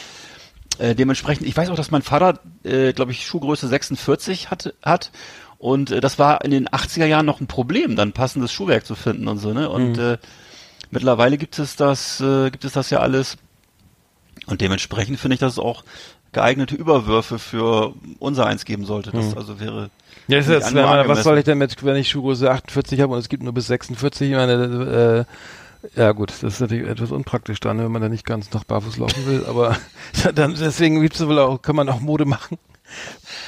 äh, dementsprechend, ich weiß auch, dass mein Vater, äh, glaube ich, Schuhgröße 46 hat, hat und äh, das war in den 80er Jahren noch ein Problem, dann passendes Schuhwerk zu finden und so. Ne? Und äh, mittlerweile gibt es das, äh, gibt es das ja alles. Und dementsprechend finde ich, dass es auch geeignete Überwürfe für unser Eins geben sollte. Das also wäre. Ja, ist jetzt, wenn man, was soll ich denn mit, wenn ich Schuhgröße 48 habe und es gibt nur bis 46? Ich meine, äh, ja gut, das ist natürlich etwas unpraktisch dann, wenn man da nicht ganz nach barfuß laufen will, aber dann deswegen gibt's wohl auch, kann man auch Mode machen.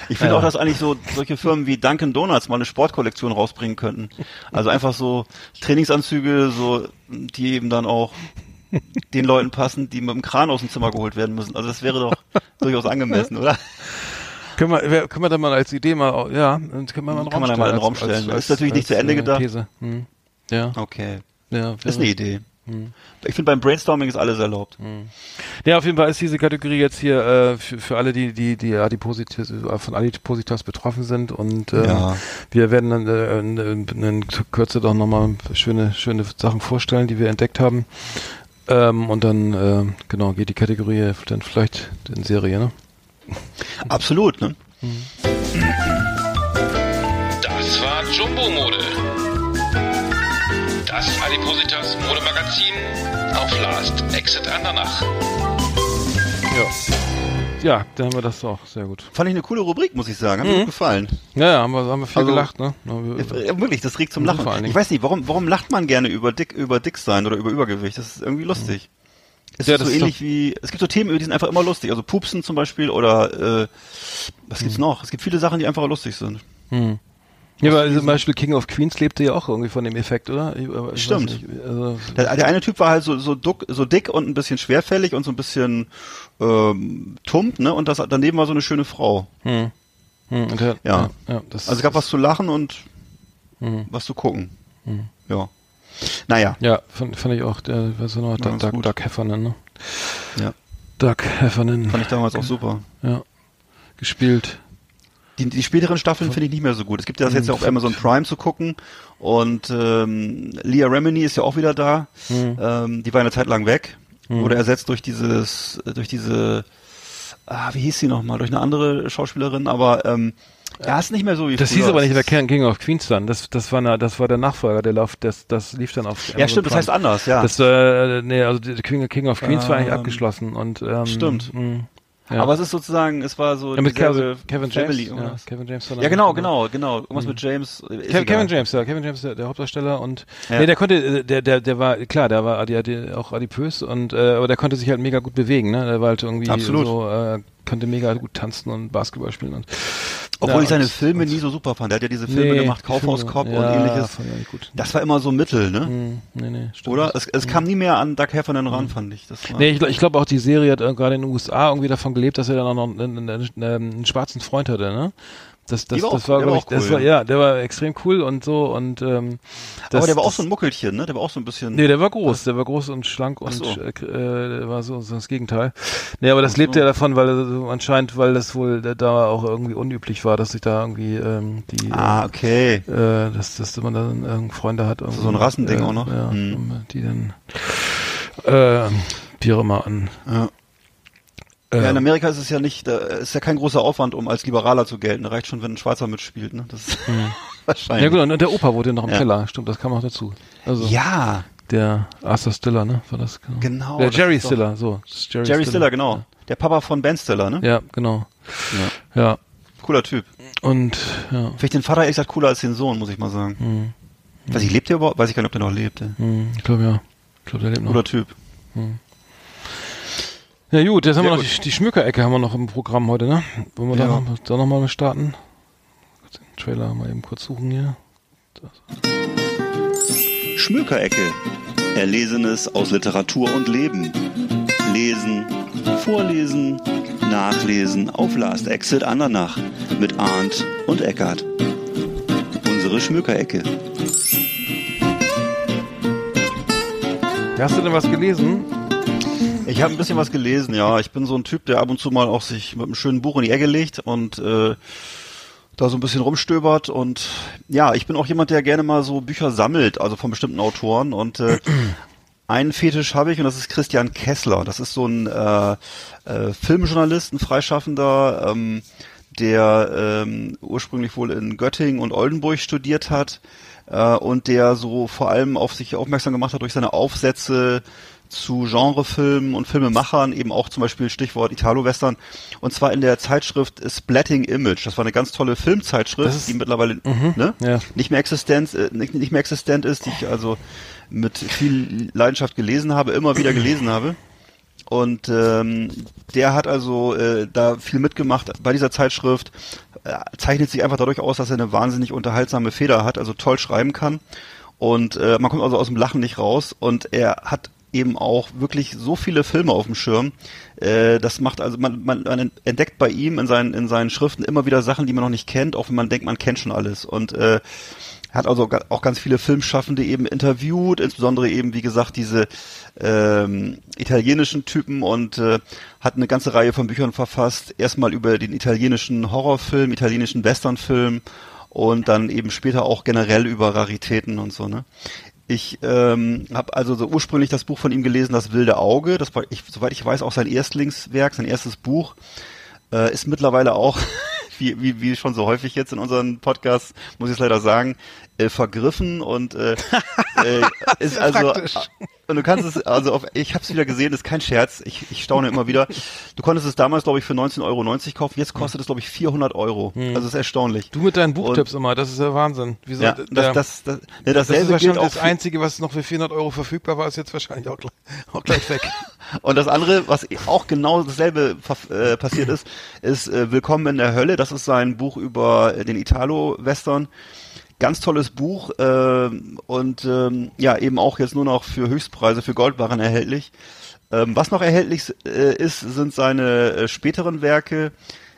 Ich finde Ja. auch, dass eigentlich so solche Firmen wie Dunkin' Donuts mal eine Sportkollektion rausbringen könnten. Also einfach so Trainingsanzüge, so die eben dann auch den Leuten passen, die mit dem Kran aus dem Zimmer geholt werden müssen. Also das wäre doch durchaus angemessen, oder? Können wir, können wir da mal als Idee mal, ja, können wir mal einen Kann Raum man da stellen. mal in den als- Raum stellen. als- Ist natürlich nicht zu Ende äh, gedacht. Hm. Ja, Okay. ja. Ist eine wäre- Idee. Ich finde beim Brainstorming ist alles erlaubt. Ja, auf jeden Fall ist diese Kategorie jetzt hier äh, für, für alle, die die die Adipositas, von Adipositas betroffen sind und äh, Ja. wir werden dann äh, in, in, Kürze doch nochmal schöne schöne Sachen vorstellen, die wir entdeckt haben. Ähm, und dann äh, genau geht die Kategorie dann vielleicht in Serie, ne? Absolut, ne? Das Adipositas Modemagazin auf Last Exit Andernach. Ja. Ja, dann haben wir das auch sehr gut. Fand ich eine coole Rubrik, muss ich sagen. Hat mir gut gefallen. Ja, ja, haben wir haben wir viel Also- gelacht, ne? Ja, wir- Ja, wirklich, das regt zum Mhm, Lachen. vor allen Dingen. Ich weiß nicht, warum, warum lacht man gerne über dick, über dick sein oder über Übergewicht? Das ist irgendwie lustig. Es Ja, ist das so ist ähnlich wie, es gibt so Themen, die sind einfach immer lustig. Also Pupsen zum Beispiel oder, äh, was Mhm. gibt's noch? Es gibt viele Sachen, die einfach lustig sind. Ja, weil zum Beispiel King of Queens lebte ja auch irgendwie von dem Effekt, oder? Ich, ich Stimmt. nicht, also, Der, der eine Typ war halt so, so, duck, so dick und ein bisschen schwerfällig und so ein bisschen, ähm, tump, ne? Und das, daneben war so eine schöne Frau. hm, und der, Ja. ja, das Also es gab was zu lachen und Mhm. was zu gucken. Ja. Naja. Ja, fand, fand ich auch, der, was war noch, Ja, Doug. Doug Heffernan, ne? Ja. Doug Heffernan. Fand ich damals auch super. Ja. Gespielt. Die, die späteren Staffeln finde ich nicht mehr so gut. Es gibt ja das jetzt ja auf Amazon Prime zu gucken und ähm, Leah Remini ist ja auch wieder da. Ähm, die war eine Zeit lang weg, wurde ersetzt durch dieses, durch diese, ah, wie hieß sie nochmal, durch eine andere Schauspielerin, aber ähm, ja, ist nicht mehr so wie Das hieß aber nicht ist- King of Queens dann. Das, das war, eine, das war der Nachfolger, der lauf, das, das lief dann auf. Ja, stimmt, das Prime. heißt anders, ja. Das, äh, nee, also die King, King of Queens war eigentlich Ähm, abgeschlossen und, ähm, stimmt. mh, ja. Aber es ist sozusagen, es war so ja, mit Kevin, Kevin Family, James. Ja. Kevin James Ja, genau, genau, genau. Irgendwas mit James. Kevin. Kevin James, ja, Kevin James, der, der Hauptdarsteller und Ja. nee, der konnte, äh, der, der, der war klar, der war, hatte auch adipös und äh, aber der konnte sich halt mega gut bewegen, ne? Der war halt irgendwie Absolut. so, äh, konnte mega gut tanzen und Basketball spielen und Obwohl ja, ich seine und- Filme und- nie so super fand. Der hat ja diese Filme Nee, gemacht, die Kaufhaus Filme- Cop und ja, ähnliches. Das war immer so Mittel, ne? Hm, nee, nee, stimmt. Oder? Es, es kam nie mehr an Doug Heffernan ran, fand ich. Das war, Nee, ich, ich glaube auch die Serie hat äh, gerade in den USA irgendwie davon gelebt, dass er dann auch noch einen, einen, einen, einen schwarzen Freund hatte, ne? Das, das, war das auch- war, ich, auch das cool, war, ja. der war extrem cool und so und ähm, das, aber der war auch so ein Muckelchen, ne? Der war auch so ein bisschen. Nee, der war groß, der war groß und schlank und so. äh, äh, der war so, so das Gegenteil. Nee, aber das lebte ja davon, weil er so anscheinend, weil das wohl da- auch irgendwie unüblich war, dass sich da irgendwie ähm, die ah, okay. äh, dass, dass man dann irgendwie Freunde hat. So ein Rassending äh, auch noch? Ja, Hm. die dann äh, auch immer an. Ja. Ja, in Amerika ist es ja nicht, ist ja kein großer Aufwand, um als Liberaler zu gelten. Da reicht schon, wenn ein Schwarzer mitspielt, ne? Das ist wahrscheinlich. ja gut, und der Opa wurde noch im Ja. Keller, stimmt, das kam auch dazu. Also Ja, der Arthur Stiller, ne? War das genau? Genau, Der Jerry Stiller, so. Jerry, Jerry Stiller, genau. Der Papa von Ben Stiller, ne? Ja, genau. Ja. Ja. Cooler Typ. Und ja. Finde ich den Vater ehrlich gesagt cooler als den Sohn, muss ich mal sagen. Weiß ich, lebt der überhaupt? Weiß ich gar nicht, ob der noch lebt. ey. Hm, ich glaube ja. Ich glaube, der lebt noch. Cooler Typ. Ja gut, jetzt haben Sehr wir noch gut. die, die Schmückerecke haben wir noch im Programm heute, ne? Wollen wir da, Ja. noch, da noch mal starten? Kurz Den Trailer mal eben kurz suchen hier. Schmökerecke. Erlesenes aus Literatur und Leben. Lesen, vorlesen, nachlesen auf Last Exit Andernach mit Arndt und Eckart. Unsere Schmökerecke. Hast du denn was gelesen? Ich habe ein bisschen was gelesen, ja. Ich bin so ein Typ, der ab und zu mal auch sich mit einem schönen Buch in die Ecke legt und äh, da so ein bisschen rumstöbert. Und ja, ich bin auch jemand, der gerne mal so Bücher sammelt, also von bestimmten Autoren. Und äh, einen Fetisch habe ich und das ist Christian Kessler. Das ist so ein äh, äh, Filmjournalist, ein Freischaffender, ähm, der ähm, ursprünglich wohl in Göttingen und Oldenburg studiert hat äh, und der so vor allem auf sich aufmerksam gemacht hat durch seine Aufsätze zu Genrefilmen und Filmemachern, eben auch zum Beispiel Stichwort Italo-Western, und zwar in der Zeitschrift Splatting Image. Das war eine ganz tolle Filmzeitschrift, ist- die mittlerweile ne, ja. nicht mehr existent, äh, nicht, nicht mehr existent ist, die ich also mit viel Leidenschaft gelesen habe, immer wieder gelesen habe. Und ähm, der hat also äh, da viel mitgemacht bei dieser Zeitschrift, äh, zeichnet sich einfach dadurch aus, dass er eine wahnsinnig unterhaltsame Feder hat, also toll schreiben kann. Und äh, man kommt also aus dem Lachen nicht raus. Und er hat eben auch wirklich so viele Filme auf dem Schirm. Äh, das macht also man, man, man entdeckt bei ihm in seinen in seinen Schriften immer wieder Sachen, die man noch nicht kennt, auch wenn man denkt, man kennt schon alles. Und äh, hat also auch ganz viele Filmschaffende eben interviewt, insbesondere eben, wie gesagt, diese ähm, italienischen Typen und äh, hat eine ganze Reihe von Büchern verfasst. Erstmal über den italienischen Horrorfilm, italienischen Westernfilm und dann eben später auch generell über Raritäten und so, ne? Ich ähm, habe also so ursprünglich das Buch von ihm gelesen, Das wilde Auge. Das war, ich, soweit ich weiß, auch sein Erstlingswerk, sein erstes Buch. Äh, ist mittlerweile auch, wie, wie, wie schon so häufig jetzt in unseren Podcasts, muss ich es leider sagen, äh, vergriffen und äh, äh, ist also und du kannst es, also auf, ich habe es wieder gesehen, ist kein Scherz, ich, ich staune immer wieder. Du konntest es damals, glaube ich, für 19,90 Euro kaufen, jetzt kostet es, glaube ich, 400 Euro. Also ist erstaunlich. Du mit deinen Und- Buchtipps immer, das ist ja Wahnsinn. Wieso, Ja, der- das, das, das, ne, das ist dasselbe wahrscheinlich das Einzige, was noch für 400 Euro verfügbar war, ist jetzt wahrscheinlich auch, gleich- auch gleich weg. Und das andere, was auch genau dasselbe äh, passiert ist, ist äh, Willkommen in der Hölle. Das ist sein Buch über den Italo-Western. Ganz tolles Buch äh, und ähm, ja, eben auch jetzt nur noch für Höchstpreise, für Goldbarren erhältlich. Ähm, was noch erhältlich äh, ist, sind seine äh, späteren Werke,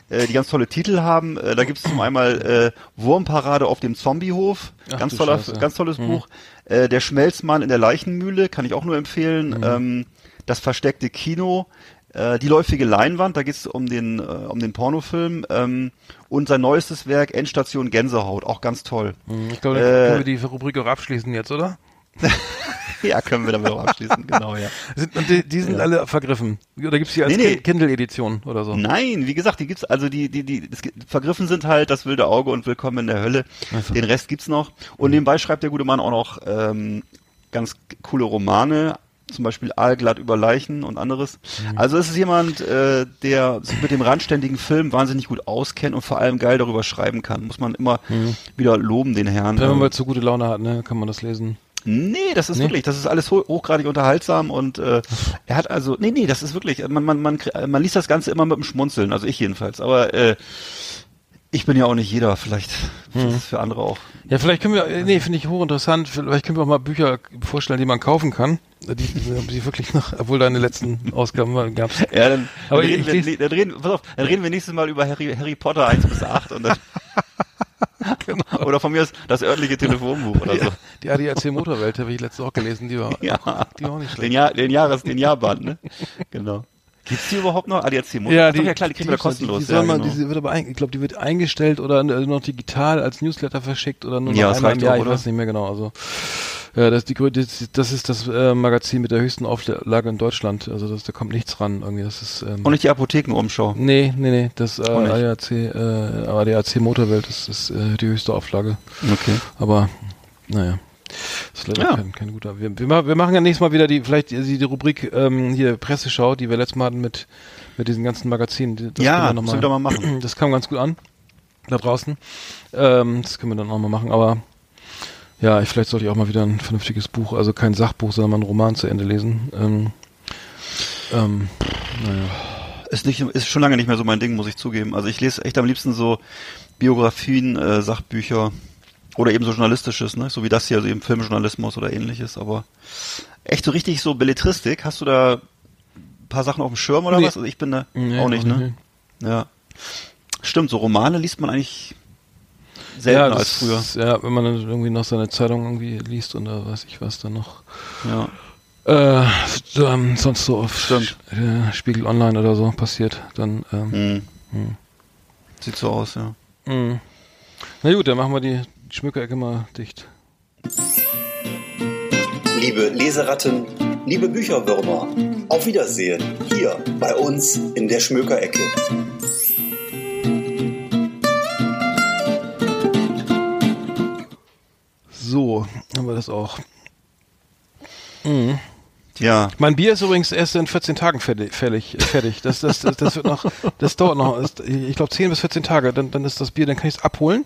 äh, die ganz tolle Titel haben. Äh, da gibt es zum einmal äh, Wurmparade auf dem Zombiehof, Ach ganz toller, Scheiße. ganz tolles Buch. Äh, der Schmelzmann in der Leichenmühle, kann ich auch nur empfehlen. Ähm, das versteckte Kino, äh, die läufige Leinwand, da geht es um den äh, um den Pornofilm ähm, und sein neuestes Werk Endstation Gänsehaut, auch ganz toll. Ich glaube, Äh, können wir die Rubrik auch abschließen jetzt, oder? Ja, können wir damit auch abschließen, genau, ja. Sind, und die, die sind alle vergriffen. Oder gibt's die als Nee, nee. Kin- Kindle-Edition oder so? Nein, wie gesagt, die gibt's also die die die es gibt- vergriffen sind halt das wilde Auge und Willkommen in der Hölle. Den Rest gibt's noch und nebenbei schreibt der gute Mann auch noch ähm, ganz coole Romane, zum Beispiel Aalglatt über Leichen und anderes. Also es ist jemand, äh, der sich mit dem randständigen Film wahnsinnig gut auskennt und vor allem geil darüber schreiben kann. Muss man immer wieder loben, den Herrn. Wenn man Ähm, mal zu gute Laune hat, ne, kann man das lesen. Nee, das ist Nee? wirklich, das ist alles ho hochgradig unterhaltsam und äh, er hat also, nee, nee, das ist wirklich, man, man, man, man liest das Ganze immer mit dem Schmunzeln, also ich jedenfalls, aber äh, ich bin ja auch nicht jeder, vielleicht Mhm. ist es für andere auch. Ja, vielleicht können wir, äh, nee, finde ich hochinteressant, vielleicht können wir auch mal Bücher vorstellen, die man kaufen kann. Die, die, wirklich noch, obwohl deine letzten Ausgaben mal gab's. Ja, dann, Aber dann, ich- reden ich wir, dann, reden, pass auf, dann reden wir nächstes Mal über Harry, Harry Potter 1 bis 8 und dann, Genau. oder von mir ist das örtliche Telefonbuch oder so. Die ADAC Motorwelt habe ich letztes auch gelesen, die war, Ja, die war auch nicht den, schlecht. Jahr, den Jahres, den Jahrband, ne? Genau. Gibt's die überhaupt noch? ADAC Motor? Ja, Ach doch, die, ja klar, die kriegen wir die, kostenlos. Die, die, ja, man, genau. die wird aber, ein, ich glaube, die wird eingestellt oder äh, noch digital als Newsletter verschickt oder nur noch Ja, einmal im Jahr, auch, ich weiß nicht mehr genau. Also, ja, das, ist die, das, ist das äh, Magazin mit der höchsten Auflage in Deutschland. Also das, da kommt nichts ran irgendwie. Das ist ähm, Und nicht die Apothekenumschau. Nee, nee, nee, das äh. ADAC, äh, ADAC Motorwelt, das ist äh, die höchste Auflage. Okay. Aber, naja. Das ist leider Ja. kein, kein guter. Wir, wir, wir machen ja nächstes Mal wieder die, vielleicht die, die Rubrik ähm, hier Presseschau, die wir letztes Mal hatten mit, mit diesen ganzen Magazinen. Das Ja, können wir noch wir wieder mal machen. Das kam ganz gut an. Da draußen. Ähm, das können wir dann auch mal machen, aber ja, ich, vielleicht sollte ich auch mal wieder ein vernünftiges Buch, also kein Sachbuch, sondern mal einen Roman zu Ende lesen. Ähm, ähm, naja. Ist nicht, ist schon lange nicht mehr so mein Ding, muss ich zugeben. Also ich lese echt am liebsten so Biografien, äh, Sachbücher oder eben so journalistisches, ne? So wie das hier, also eben Filmjournalismus oder ähnliches, aber echt so richtig so Belletristik. Hast du da ein paar Sachen auf dem Schirm oder Nee. was? Also ich bin da Nee, auch nicht, auch ne? Ja. Stimmt, so Romane liest man eigentlich seltener das als früher. Ja, wenn man dann irgendwie noch seine Zeitung irgendwie liest und da weiß ich was dann noch. Ja. Äh, ähm, sonst so auf Stimmt. äh, Spiegel Online oder so passiert, dann. Ähm, Hm. hm. Sieht so aus, ja. hm. Na gut, dann machen wir die Schmückerecke mal dicht. Liebe Leseratten, liebe Bücherwürmer, auf Wiedersehen hier bei uns in der Schmökerecke. So, haben wir das auch. Mhm. Ja. Mein Bier ist übrigens erst in 14 Tagen fertig. fertig. Das, das, das, das wird noch, das dauert noch, ich glaube 10 bis 14 Tage. Dann, dann ist das Bier, dann kann ich es abholen.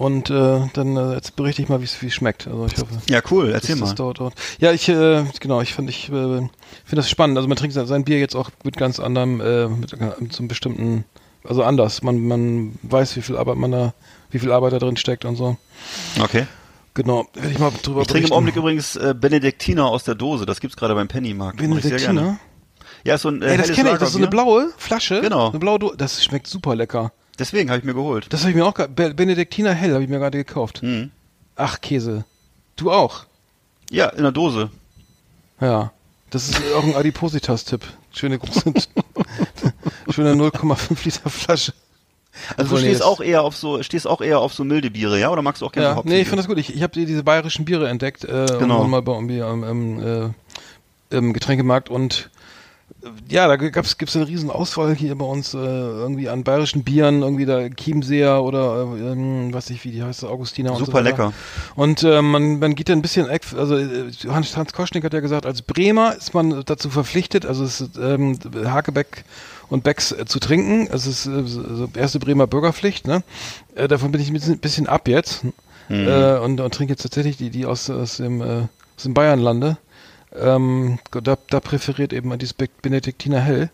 Und äh, dann äh, jetzt berichte ich mal, wie es es schmeckt. Also ich hoffe. Ja, cool. Erzähl mal. dauert, dauert. Ja, ich äh, genau, ich finde ich äh, finde das spannend. Also man trinkt sein- Bier jetzt auch mit ganz anderem, äh, mit, mit so einem bestimmten, also anders. Man man weiß, wie viel Arbeit man da, wie viel Arbeit da drin steckt und so. Okay. Genau, werde ich mal drüber Ich trinke im berichten. Augenblick übrigens äh, Benediktiner aus der Dose. Das gibt's gerade beim Pennymarkt. Benediktiner. Ja, so ein äh, Ey, das kenne ich. Das ist so eine blaue Flasche. Genau. Eine blaue Do Das schmeckt super lecker. Deswegen habe ich mir geholt. Das habe ich mir auch Benediktiner hell habe ich mir gerade gekauft. Mhm. Ach Käse. Du auch? Ja, in der Dose. Ja. Das ist auch ein Adipositas-Tipp. Schöne große, schöne 0,5 Liter Flasche. Also du stehst auch eher auf so, stehst auch eher auf so milde Biere, ja? Oder magst du auch gerne Ja, hopfige? nee, ich finde das gut. Ich, ich habe diese bayerischen Biere entdeckt, äh, Genau. mal bei irgendwie am ähm, äh, im Getränkemarkt und ja, da gab's gibt's eine riesen Auswahl hier bei uns äh, irgendwie an bayerischen Bieren, irgendwie da Chiemseer oder äh, ähm, weiß ich wie die heißt, Augustiner und so Super lecker. Und äh, man, man geht da ein bisschen, also äh, Hans, Hans Koschnik hat ja gesagt, als Bremer ist man dazu verpflichtet, also es ist ähm, Hakebeck und Becks äh, zu trinken. Es ist äh, so erste Bremer Bürgerpflicht, ne? Davon bin ich ein bisschen, ab jetzt äh, und, und trinke jetzt tatsächlich die, die aus, aus dem, aus dem Bayernlande. Ähm, da, da präferiert eben dieses Be- Benediktiner Hell.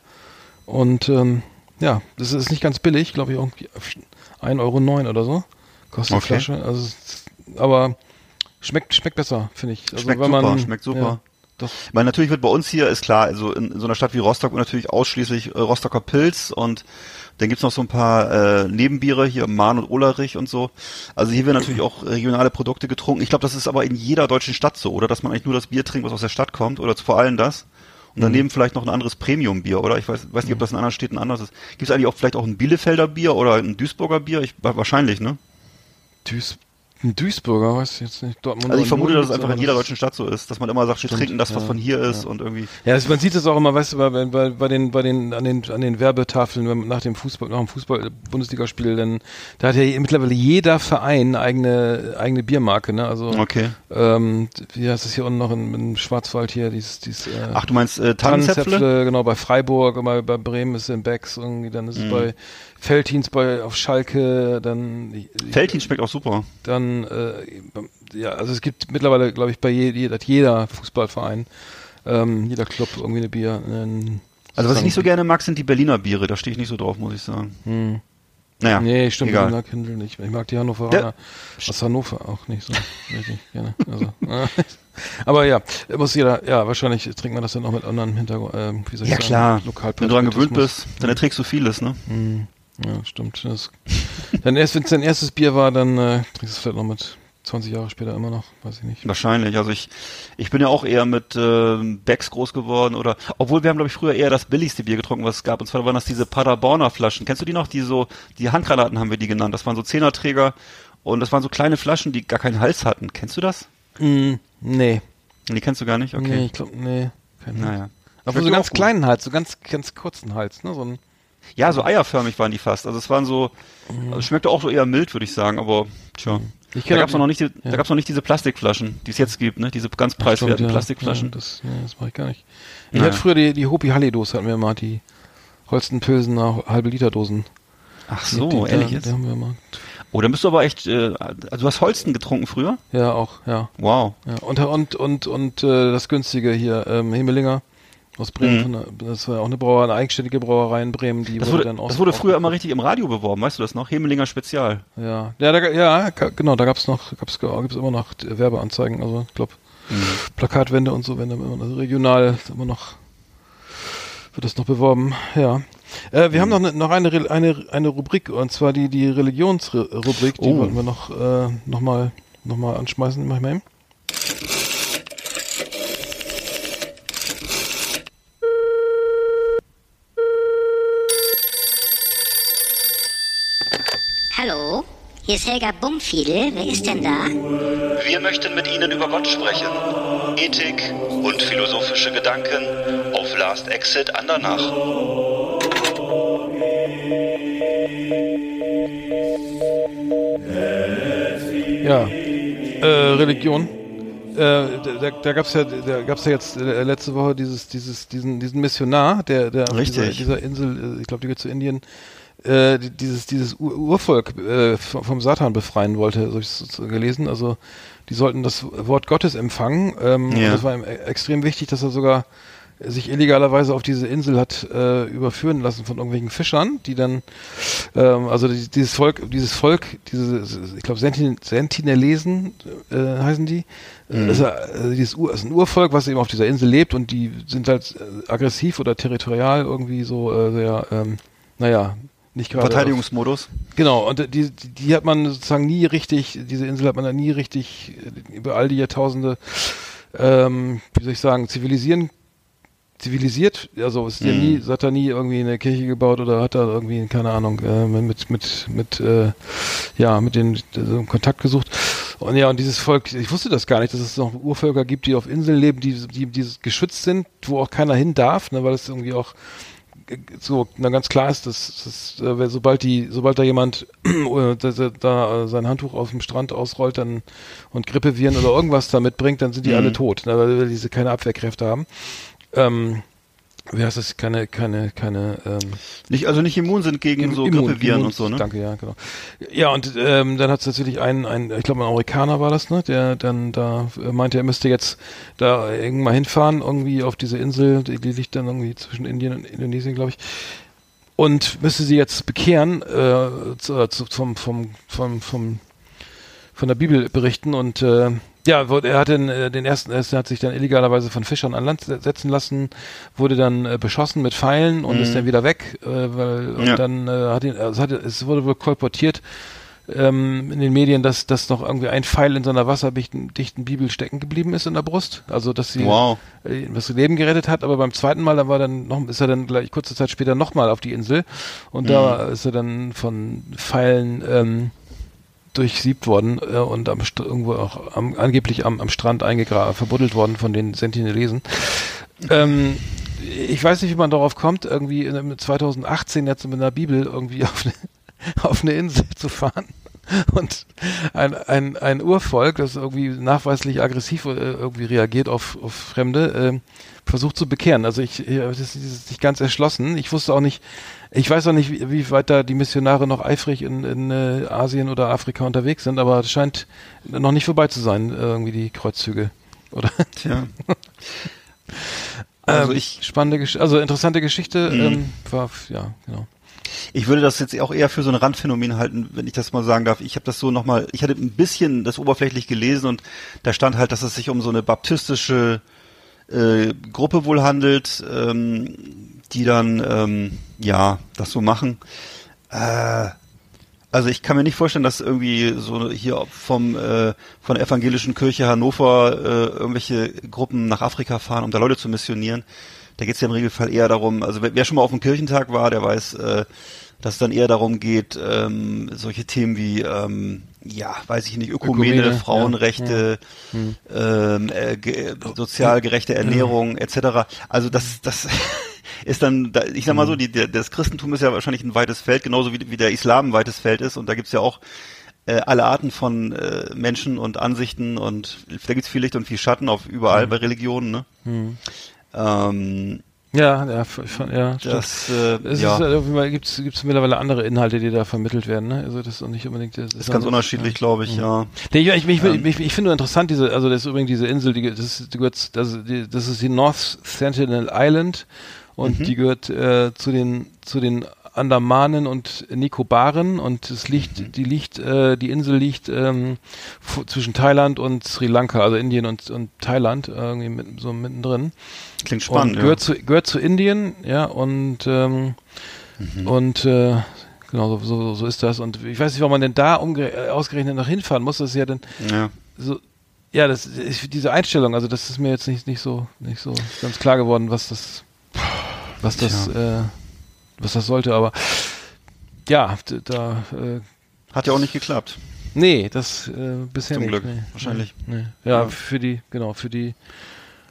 Und ähm, ja, das ist nicht ganz billig, glaube ich, irgendwie 1,09 Euro oder so. Kostet die Okay. Flasche. Also, aber schmeckt, schmeckt besser, finde ich. Also, Schmeckt super, man, schmeckt super. Ja, doch. Ich meine, natürlich wird bei uns hier, ist klar, also in, in so einer Stadt wie Rostock natürlich ausschließlich äh, Rostocker Pilz und dann gibt's noch so ein paar äh, Nebenbiere hier, Mahn und Olerich und so. Also hier werden natürlich auch regionale Produkte getrunken. Ich glaube, das ist aber in jeder deutschen Stadt so, oder? Dass man eigentlich nur das Bier trinkt, was aus der Stadt kommt, oder vor allem das. Und daneben vielleicht noch ein anderes Premium-Bier, oder? Ich weiß, weiß nicht, ob das in anderen Städten anders ist. Gibt es eigentlich auch vielleicht auch ein Bielefelder Bier oder ein Duisburger Bier? Ich, wahrscheinlich, ne? Duis, ein Duisburger, weiß ich jetzt nicht. Dortmund Also ich vermute, dass es einfach in jeder das- deutschen Stadt so ist, dass man immer sagt, wir trinken das, was ja, von hier ist ja. und irgendwie. Ja, also man sieht es auch immer, weißt du, bei, bei, bei den, bei den, an den, an den Werbetafeln wenn man nach dem Fußball, nach dem Fußball-Bundesligaspiel, dann, da hat ja mittlerweile jeder Verein eigene, eigene Biermarke, ne, also, Okay. ähm, wie heißt es hier unten noch in, in Schwarzwald hier, dieses, dieses, äh, Ach, du meinst äh, Tannenzäpfle? Tannenzäpfle, genau, bei Freiburg, bei, bei Bremen ist es in Becks irgendwie, dann Mhm. ist es bei Feltins bei, auf Schalke, dann, Feltin schmeckt auch super. dann, äh, ja, also es gibt mittlerweile, glaube ich, bei je, jeder, jeder Fußballverein, ähm, jeder Club irgendwie eine Bier. Ein, Also was ich nicht so gerne mag, sind die Berliner Biere. Da stehe ich nicht so drauf, muss ich sagen. Hm. Naja, Nee, stimmt, egal. Berliner Kindle nicht. Ich mag die Hannoveraner aus Hannover auch nicht so richtig gerne. Also, äh, aber ja, muss jeder, ja, wahrscheinlich trinkt man das dann auch mit anderen Hintergrund, äh, wie soll ich Ja sagen, klar, wenn du daran gewöhnt bist, dann erträgst du vieles, ne? Hm, ja, stimmt. Das, dann erst, wenn es dein erstes Bier war, dann äh, trinkst du es vielleicht noch mit 20 Jahre später immer noch, weiß ich nicht. Wahrscheinlich. Also ich, ich bin ja auch eher mit äh, Becks groß geworden oder, obwohl wir haben glaube ich früher eher das billigste Bier getrunken, was es gab. Und zwar waren das diese Paderborner Flaschen. Kennst du die noch? Die so, die Handgranaten haben wir die genannt. Das waren so Zehnerträger und das waren so kleine Flaschen, die gar keinen Hals hatten. Kennst du das? Hm, nee. Die kennst du gar nicht? Okay. Nee, ich glaube, nee. Naja. Aber so ganz gut. kleinen Hals, so ganz, ganz kurzen Hals, ne? So ein, Ja, so eierförmig waren die fast. Also es waren so, also es schmeckte auch so eher mild, würde ich sagen, aber tja. Ich Da gab's auch- noch nicht, ja. da gab's noch nicht diese Plastikflaschen, die es jetzt gibt, ne? Diese ganz Stimmt, preiswerten ja. Plastikflaschen. Ja, das, nee, das mache ich gar nicht. Ich Naja. hatte früher die, die Hopi Hallidos hatten wir mal, die Holstenpilsener halbe Liter Dosen. Ach so, die, ehrlich die, jetzt? Die haben wir mal. Oh, dann bist du aber echt, äh, also du hast Holsten getrunken früher? Ja, auch, ja. Wow. ja. Und, und, und, und äh, das günstige hier, ähm, Hemelinger aus Bremen, Mhm. das war auch eine Brauerei, eine eigenständige Brauerei in Bremen, die Das wurde, dann aus, das wurde früher auch- immer richtig im Radio beworben, weißt du das noch? Hemelinger Spezial. Ja, ja, da, ja, genau, da gab's noch, gab's, gibt's immer noch Werbeanzeigen, also ich glaube Plakatwände und so, wenn also regional immer noch wird das noch beworben, ja. Äh, wir haben noch, ne, noch eine, eine, eine Rubrik, und zwar die, die Religionsrubrik, die Oh. wollten wir noch, äh, noch, mal, noch mal anschmeißen. Mach ich mal eben. Hallo, hier ist Helga Bumfiedel. Wer ist denn da? Wir möchten mit Ihnen über Gott sprechen. Ethik und philosophische Gedanken auf Last Exit Andernach. Ja, äh, Religion. Äh, da da, gab es ja, da gab's ja jetzt äh, letzte Woche dieses, dieses, diesen, diesen Missionar, der, der auf dieser, Richtig. dieser Insel, äh, ich glaube, die gehört zu Indien, äh, die- dieses, dieses Ur Urvolk äh, vom, Satan befreien wollte, so habe ich es gelesen. Also die sollten das Wort Gottes empfangen. Ähm, Ja. Das war ihm e- extrem wichtig, dass er sogar sich illegalerweise auf diese Insel hat äh, überführen lassen von irgendwelchen Fischern, die dann, ähm, also die, dieses Volk, dieses Volk, diese, ich glaube Sentin Sentinelesen äh, heißen die, Mhm. das ist, also dieses Ur, ist ein Urvolk, was eben auf dieser Insel lebt und die sind halt äh, aggressiv oder territorial irgendwie so äh, sehr, ähm, naja, nicht gerade. Verteidigungsmodus. Genau, und die, die, hat man sozusagen nie richtig, diese Insel hat man da nie richtig über all die Jahrtausende, ähm, wie soll ich sagen, zivilisieren, zivilisiert. Also ist ja Mhm. nie, hat da nie irgendwie eine Kirche gebaut oder hat da irgendwie, keine Ahnung, äh, mit, mit, mit, äh, ja, mit den äh, Kontakt gesucht. Und ja, und dieses Volk, ich wusste das gar nicht, dass es noch Urvölker gibt, die auf Inseln leben, die, die, die geschützt sind, wo auch keiner hin darf, ne, weil es irgendwie auch so na, ganz klar ist, dass, dass äh, sobald die, sobald da jemand äh, da, da, äh, sein Handtuch auf dem Strand ausrollt dann und Grippeviren oder irgendwas da mitbringt, dann sind die Mhm. alle tot, ne, weil weil diese keine Abwehrkräfte haben. Ähm, wie heißt das? Keine, keine, keine ähm, Nicht, also nicht immun sind gegen so Immun- Grippeviren Immun- und so, ne? Danke, ja, genau. Ja, und ähm, dann hat es natürlich einen, einen, ich glaube ein Amerikaner war das, ne, der dann da äh, meinte, er müsste jetzt da irgendwann mal hinfahren, irgendwie auf diese Insel, die, die liegt dann irgendwie zwischen Indien und Indonesien, glaube ich. Und müsste sie jetzt bekehren, äh, zu, zu, vom, vom, vom, vom, von der Bibel berichten und äh, ja, er hat den, äh, den ersten, er hat sich dann illegalerweise von Fischern an Land se- setzen lassen, wurde dann äh, beschossen mit Pfeilen und Mhm. ist dann wieder weg, äh, weil und Ja. dann äh, hat ihn, also hat, es wurde wohl kolportiert ähm, in den Medien, dass, dass noch irgendwie ein Pfeil in seiner wasserdichten dichten Bibel stecken geblieben ist in der Brust, also dass sie Wow. äh, das Leben gerettet hat, aber beim zweiten Mal, da war dann noch, ist er dann gleich kurze Zeit später nochmal auf die Insel und da ist er dann von Pfeilen ähm, durchsiebt worden äh, und am St irgendwo auch am, angeblich am, am Strand eingegraben, verbuddelt worden von den Sentinelesen. Ähm, ich weiß nicht, wie man darauf kommt, irgendwie in, 2018 jetzt mit einer Bibel irgendwie auf eine, auf eine Insel zu fahren und ein, ein, ein Urvolk, das irgendwie nachweislich aggressiv äh, irgendwie reagiert auf, auf Fremde, ähm, versucht zu bekehren. Also ich, ich das ist nicht ganz erschlossen. Ich wusste auch nicht, ich weiß auch nicht, wie, wie weit da die Missionare noch eifrig in, in äh, Asien oder Afrika unterwegs sind, aber es scheint noch nicht vorbei zu sein, äh, irgendwie die Kreuzzüge. Oder? Tja. Also Ähm, ich, spannende, Gesch also interessante Geschichte. Mhm. Ähm, war, ja, genau. Ich würde das jetzt auch eher für so ein Randphänomen halten, wenn ich das mal sagen darf. Ich habe das so nochmal, ich hatte ein bisschen das oberflächlich gelesen und da stand halt, dass es sich um so eine baptistische äh, Gruppe wohl handelt, ähm, die dann ähm, ja das so machen. Äh, also ich kann mir nicht vorstellen, dass irgendwie so hier vom äh, von der evangelischen Kirche Hannover äh, irgendwelche Gruppen nach Afrika fahren, um da Leute zu missionieren. Da geht es ja im Regelfall eher darum, also wer, wer schon mal auf dem Kirchentag war, der weiß, äh, dass es dann eher darum geht, ähm, solche Themen wie, ähm, ja, weiß ich nicht, Ökumene, Ökumene, Frauenrechte, ähm, äh, ge sozial gerechte Ernährung etc. Also das, das ist dann, da, ich sag mal so, die, der, das Christentum ist ja wahrscheinlich ein weites Feld, genauso wie, wie der Islam ein weites Feld ist. Und da gibt's ja auch äh, alle Arten von äh, Menschen und Ansichten und da gibt's viel Licht und viel Schatten auf überall bei Religionen, ne? Ähm, Ja, ja, ja, das, äh, Es ja, äh, gibt es mittlerweile andere Inhalte, die da vermittelt werden. Ne? Also das ist auch nicht unbedingt. Das ist ganz unterschiedlich, glaube ich, ja. Nee, ich, ich, ich, Ähm. ich, ich finde nur interessant diese, also das ist übrigens diese Insel, die, das, ist- die gehört, das, die, das ist die North Sentinel Island und Mhm. die gehört äh, zu den zu den Andamanen und Nikobaren und es liegt, Mhm. die liegt, äh, die Insel liegt ähm, zwischen Thailand und Sri Lanka, also Indien und, und Thailand, irgendwie mit, so mittendrin. Klingt spannend, und ja. gehört zu gehört zu Indien, ja und ähm, Mhm. und äh, genau so, so, so ist das und ich weiß nicht, warum man denn da äh, ausgerechnet noch hinfahren muss. Das ist ja dann ja. so ja, das ist diese Einstellung, also das ist mir jetzt nicht nicht so nicht so ganz klar geworden, was das was das äh, was das sollte, aber ja, da äh, Hat ja auch nicht geklappt. nee, das äh, bisher Zum nicht. Glück, nee, wahrscheinlich. Nee, nee. Ja, Ja. für die genau, für die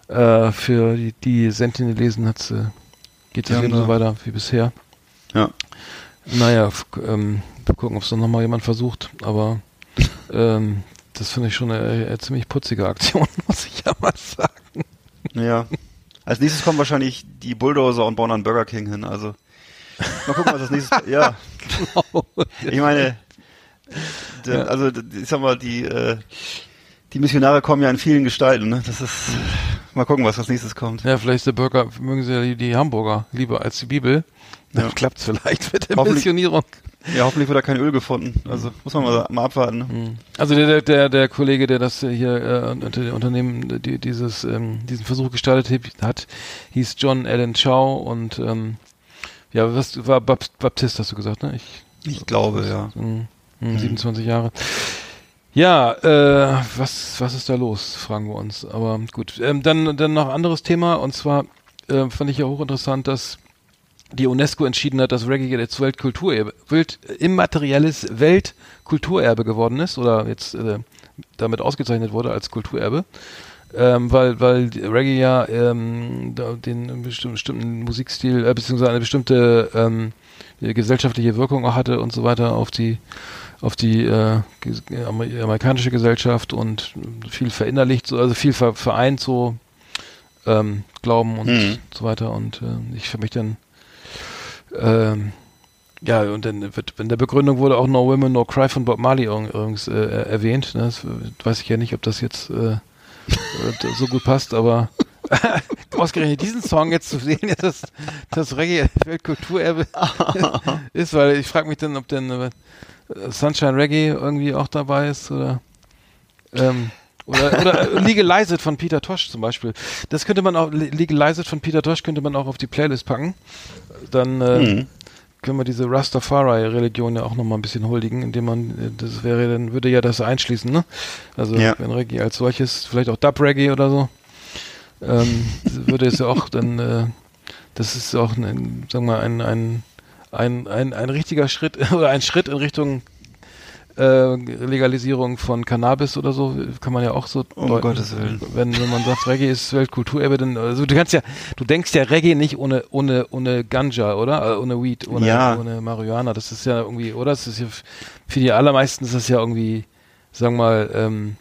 äh, für die, die Sentinelesen hat's äh, geht das Ja, eben da- so weiter wie bisher. Ja. Naja, ähm, wir gucken, ob es noch mal jemand versucht, aber ähm, das finde ich schon eine, äh, ziemlich putzige Aktion, muss ich ja mal sagen. Ja. Als nächstes kommen wahrscheinlich die Bulldozer und bauen einen Burger King hin. Also mal gucken, was das nächstes. Ja. Ich meine, Ja. also ich sag mal, die äh, die Missionare kommen ja in vielen Gestalten. Ne? Das ist mal gucken, was als nächstes kommt. Ja, vielleicht ist der Burger, mögen sie ja die, die Hamburger lieber als die Bibel. Dann Ja. klappt's vielleicht mit der Missionierung. Ja, hoffentlich wird da kein Öl gefunden. Also muss man mal, mal abwarten. Ne? Also der, der, der, der Kollege, der das hier äh, unter dem Unternehmen die, dieses ähm, diesen Versuch gestartet hat, hieß John Allen Chow und ähm, ja, was war Bap Baptist, hast du gesagt, ne? Ich, Ich glaube, ja. Mhm. Mhm, 27 Jahre. Ja, äh, was, was ist da los, fragen wir uns. Aber gut. Ähm, dann, dann noch anderes Thema und zwar äh, fand ich ja hochinteressant, dass die UNESCO entschieden hat, dass Reggae jetzt Weltkulturerbe, Welt, immaterielles Weltkulturerbe geworden ist oder jetzt äh, damit ausgezeichnet wurde als Kulturerbe. Ähm, weil, weil Reggae ja ähm, den bestimmten, Musikstil, äh, beziehungsweise eine bestimmte ähm, gesellschaftliche Wirkung auch hatte und so weiter auf die auf die äh, amer- amerikanische Gesellschaft und viel verinnerlicht, so, also viel ver vereint so ähm, Glauben und Mhm. so weiter und äh, ich für mich dann ähm, ja, und dann wird in der Begründung wurde auch No Women, No Cry von Bob Marley übrigens äh, erwähnt. Ne? Das äh, weiß ich ja nicht, ob das jetzt äh, äh, so gut passt, aber ausgerechnet diesen Song jetzt zu sehen, dass das Reggae Weltkulturerbe ist, weil ich frage mich dann, ob denn äh, Sunshine Reggae irgendwie auch dabei ist oder ähm, oder, oder Legalize It von Peter Tosh zum Beispiel. Das könnte man auch, Le- Legalize It von Peter Tosh könnte man auch auf die Playlist packen. Dann äh, Mhm. Können wir diese Rastafari-Religion ja auch nochmal ein bisschen huldigen, indem man, äh, das wäre, dann würde ja das einschließen, ne? Also Ja. wenn Reggae als solches, vielleicht auch Dub-Reggae oder so, ähm, würde es ja auch dann, äh, das ist auch, ein, sagen wir mal, ein, ein, ein, ein, ein richtiger Schritt oder ein Schritt in Richtung äh, Legalisierung von Cannabis oder so, kann man ja auch so Um deuten. Gottes Willen. Wenn, wenn man sagt, Reggae ist Weltkulturerbe, dann, also du kannst ja, du denkst ja Reggae nicht ohne, ohne, ohne Ganja, oder? Äh, ohne Weed, ohne, Ja. ohne Marihuana. Das ist ja irgendwie, oder? Das ist ja, für die allermeisten ist das ja irgendwie, sagen wir mal, ähm,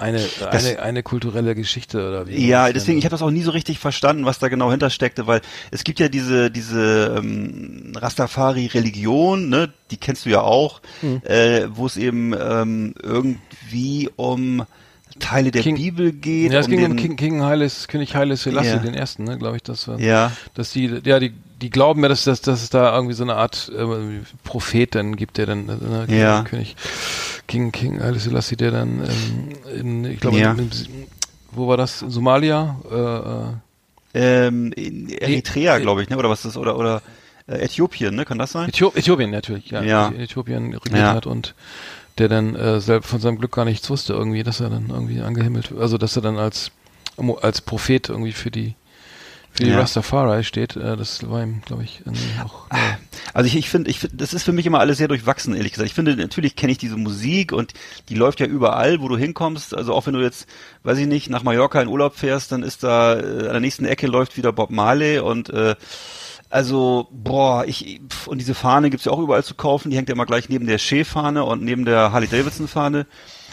eine, Das- eine, eine kulturelle Geschichte oder wie? Ja, deswegen, ich habe das auch nie so richtig verstanden, was da genau hintersteckte, weil es gibt ja diese diese ähm, Rastafari-Religion, ne, die kennst du ja auch, Hm. äh, wo es eben ähm, irgendwie um Teile der King- Bibel geht. Ja, es um ging den, um King, King Heiles, König Haile Selassie, Ja. den ersten, ne, glaube ich, das war. Ja, dass die, ja, die, die glauben ja, dass, dass, dass es da irgendwie so eine Art äh, Prophet dann gibt, der dann, äh, König- Ja. König King, King Haile Selassie, der dann ähm, in, ich glaube, Ja. wo war das? In Somalia? Äh, äh, ähm, in Eritrea, glaube ich, ne, oder was ist oder oder äh, Äthiopien, ne, kann das sein? Äthio Äthiopien natürlich, ja. Ja. In Äthiopien regiert Ja. hat und der dann äh, selbst von seinem Glück gar nichts wusste irgendwie, dass er dann irgendwie angehimmelt, also dass er dann als als Prophet irgendwie für die für die Ja. Rastafari steht. Äh, das war ihm, glaube ich, auch. neu. Also ich, ich finde, ich finde, das ist für mich immer alles sehr durchwachsen, ehrlich gesagt. Ich finde, natürlich kenne ich diese Musik und die läuft ja überall, wo du hinkommst. Also auch wenn du jetzt, weiß ich nicht, nach Mallorca in Urlaub fährst, dann ist da äh, an der nächsten Ecke läuft wieder Bob Marley und äh, also, boah, ich, pf, und diese Fahne gibt's ja auch überall zu kaufen, die hängt ja immer gleich neben der Shea-Fahne und neben der Harley-Davidson-Fahne.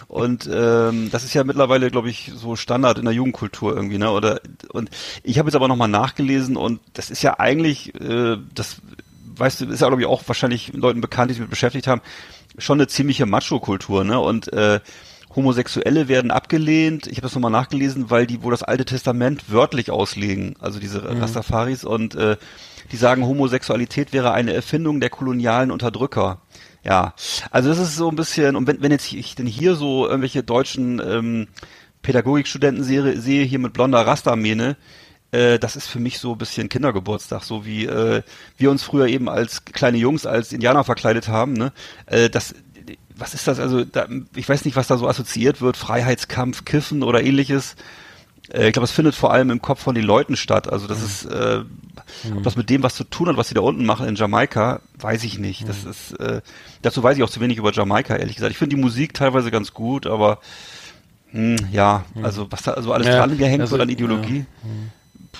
Und ähm, das ist ja mittlerweile, glaube ich, so Standard in der Jugendkultur irgendwie, ne? Oder und ich habe jetzt aber nochmal nachgelesen und das ist ja eigentlich, äh, das weißt du, ist ja glaube ich auch wahrscheinlich Leuten bekannt, die sich mit beschäftigt haben, schon eine ziemliche Macho-Kultur, ne? Und äh, Homosexuelle werden abgelehnt. Ich habe das nochmal nachgelesen, weil die wohl das Alte Testament wörtlich auslegen, also diese Rastafaris und äh, die sagen, Homosexualität wäre eine Erfindung der kolonialen Unterdrücker. Ja, also das ist so ein bisschen, und wenn, wenn jetzt ich denn hier so irgendwelche deutschen ähm, Pädagogikstudenten sehe, sehe hier mit blonder Rastermähne, äh, das ist für mich so ein bisschen Kindergeburtstag, so wie äh, wir uns früher eben als kleine Jungs als Indianer verkleidet haben. Ne? Äh, das, was ist das? Also da, ich weiß nicht, was da so assoziiert wird, Freiheitskampf, Kiffen oder ähnliches. Äh, ich glaube, es findet vor allem im Kopf von den Leuten statt. Also das ist, äh, ob das mit dem was zu tun hat, was sie da unten machen in Jamaika, weiß ich nicht. Das ist, äh, dazu weiß ich auch zu wenig über Jamaika, ehrlich gesagt. Ich finde die Musik teilweise ganz gut, aber hm, ja, also was da also alles Ja, dran gehängt also, wird an Ideologie. ja,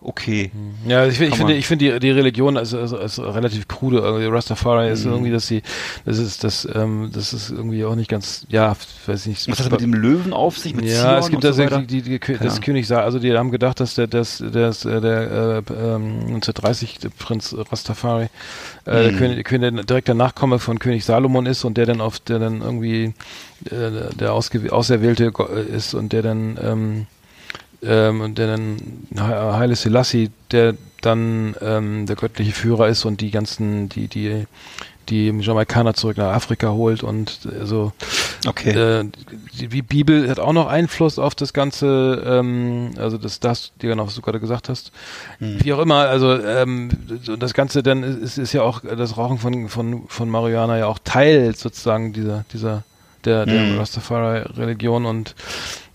okay. Ja, ich, find- ich Kann finde, ich finde die, die Religion ist, ist, ist relativ krude. Irgendwie Rastafari Mhm. ist irgendwie, dass sie, das ist, das, ähm, das ist irgendwie auch nicht ganz, ja, weiß nicht. Was hat das mit dem Löwen auf sich? Mit ja, Zion es gibt das so die, die, die, das. König, also die haben gedacht, dass der, das, das, äh, der, äh, ähm, 1930 der Prinz Rastafari, äh, der Mhm. König, König, direkter Nachkomme von König Salomon ist und der dann auf, der dann irgendwie äh, der ausgew- Auserwählte äh, ist und der dann ähm, ähm, und der dann He- Haile Selassie, der dann ähm, der göttliche Führer ist und die ganzen, die, die, die Jamaikaner zurück nach Afrika holt und äh, so. Okay. Äh, die, Bibel hat auch noch Einfluss auf das Ganze, ähm, also das, das, die genau, was du gerade gesagt hast. Wie auch immer, also ähm, das Ganze dann ist, ist ja auch das Rauchen von, von, von Marihuana ja auch Teil sozusagen dieser, dieser, der, der Mhm. Rastafari-Religion und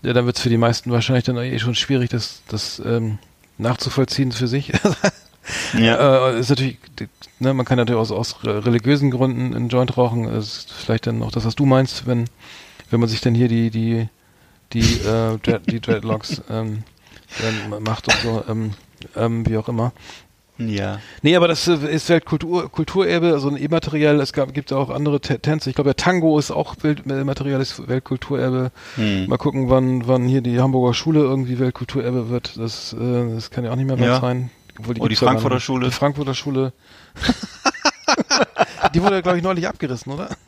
ja, dann wird es für die meisten wahrscheinlich dann eh schon schwierig, das, das ähm, nachzuvollziehen für sich. ja. Äh, ist natürlich, ne, man kann natürlich aus, aus religiösen Gründen einen Joint rauchen. Das ist vielleicht dann auch das, was du meinst, wenn, wenn man sich dann hier die, die, die, äh, Dread, die Dreadlocks ähm, dann macht und so, ähm, ähm, wie auch immer. Ja. Nee, aber das äh, ist Weltkultur, Kulturerbe, also ein immateriell, es gab, gibt auch andere Tänze. Ich glaube, der Tango ist auch Welt, immaterielles Weltkulturerbe. Hm. Mal gucken, wann, wann hier die Hamburger Schule irgendwie Weltkulturerbe wird. Das, äh, das kann ja auch nicht mehr weit Ja. sein. Obwohl Oh, die ja gar Frankfurter nicht. Schule. Die Frankfurter Schule. die wurde, glaube ich, neulich abgerissen, oder?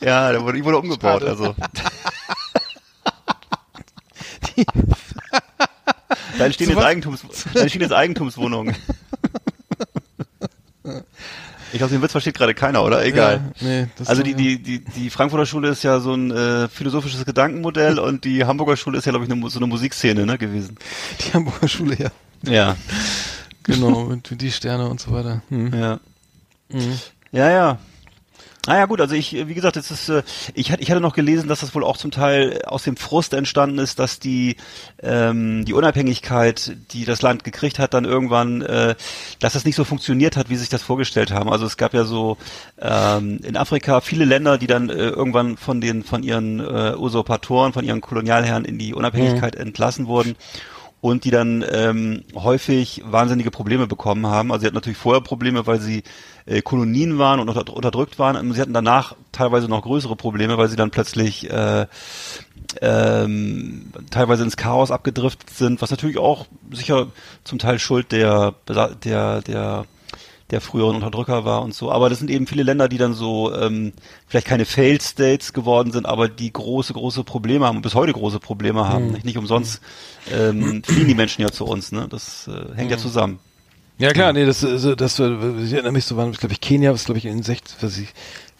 Ja, der wurde, die wurde umgebaut, Schade. also. da entstehen jetzt? Eigentums, da entstehen jetzt Eigentumswohnungen. Ich glaube, den Witz versteht gerade keiner, oder? Egal. Ja, nee, also die, die, die, die Frankfurter Schule ist ja so ein äh, philosophisches Gedankenmodell und die Hamburger Schule ist ja, glaube ich, eine, so eine Musikszene ne, gewesen. Die Hamburger Schule, ja. Ja. Genau, mit die Sterne und so weiter. Hm. Ja. Mhm. Ja, ja. Naja gut, also ich, wie gesagt, es ist, äh, ich, hatte, ich hatte noch gelesen, dass das wohl auch zum Teil aus dem Frust entstanden ist, dass die, ähm, die Unabhängigkeit, die das Land gekriegt hat, dann irgendwann, äh, dass das nicht so funktioniert hat, wie sie sich das vorgestellt haben. Also es gab ja so ähm, in Afrika viele Länder, die dann äh, irgendwann von den von ihren äh, Usurpatoren, von ihren Kolonialherren in die Unabhängigkeit entlassen wurden und die dann ähm, häufig wahnsinnige Probleme bekommen haben. Also sie hatten natürlich vorher Probleme, weil sie äh, Kolonien waren und unter, unterdrückt waren. Und sie hatten danach teilweise noch größere Probleme, weil sie dann plötzlich äh, ähm, teilweise ins Chaos abgedriftet sind, was natürlich auch sicher zum Teil Schuld der Besa- der der früheren Unterdrücker war und so. Aber das sind eben viele Länder, die dann so ähm, vielleicht keine Failed States geworden sind, aber die große, große Probleme haben und bis heute große Probleme haben. Nicht, nicht umsonst ähm, fliehen die Menschen ja zu uns. Ne? Das äh, hängt ja zusammen. Ja klar, nee, das, also, das, äh, ich erinnere mich so, waren, glaube ich, Kenia ist, glaube ich, in den 60, was ich,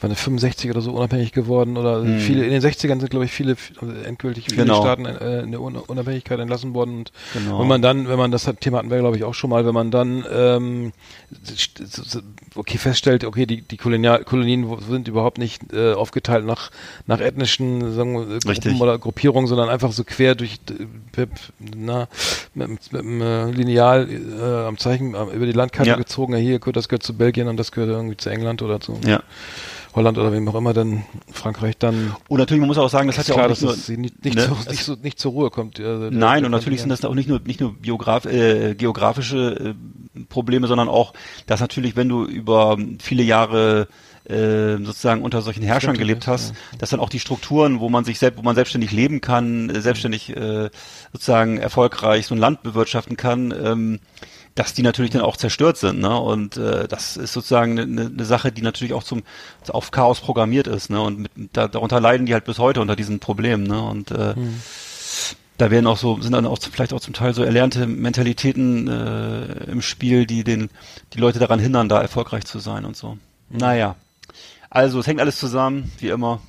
waren 65 oder so unabhängig geworden oder viele, in den 60ern sind, glaube ich, viele, also endgültig viele Genau. Staaten äh, in der Un Unabhängigkeit entlassen worden und Genau. wenn man dann, wenn man das hat, Thema hatten wir, glaube ich, auch schon mal, wenn man dann, ähm, so- so- okay, feststellt, okay, die, die Kolonial Kolonien sind überhaupt nicht äh, aufgeteilt nach, nach ethnischen, sagen wir, äh, Richtig. Gruppen oder Gruppierungen, sondern einfach so quer durch, äh, na, mit, mit, mit dem äh, Lineal äh, am Zeichen äh, über die Landkarte Ja. gezogen, ja, hier, gut, das gehört zu Belgien und das gehört irgendwie zu England oder zu Ja. Holland oder wem auch immer, dann Frankreich, dann Und natürlich, man muss auch sagen, das hat ja klar, auch dass nicht nur, es nicht, nicht, ne, so, nicht, so, nicht zur Ruhe kommt. der- Nein, und natürlich sind das auch nicht nur nicht nur Biograf, äh, geografische äh, Probleme, sondern auch, dass natürlich, wenn du über viele Jahre äh, sozusagen unter solchen Herrschern Stimmt, gelebt ja, hast, dass dann auch die Strukturen, wo man sich selbst, wo man selbstständig leben kann, äh, selbstständig äh, sozusagen erfolgreich so ein Land bewirtschaften kann, ähm, dass die natürlich dann auch zerstört sind, ne? Und äh, das ist sozusagen eine, eine Sache, die natürlich auch zum auf Chaos programmiert ist, ne? Und mit, da, darunter leiden die halt bis heute unter diesen Problemen, ne? Und äh, da werden auch so, sind dann auch zum- vielleicht auch zum Teil so erlernte Mentalitäten äh, im Spiel, die den, die Leute daran hindern, da erfolgreich zu sein und so. Naja. Also, es hängt alles zusammen, wie immer.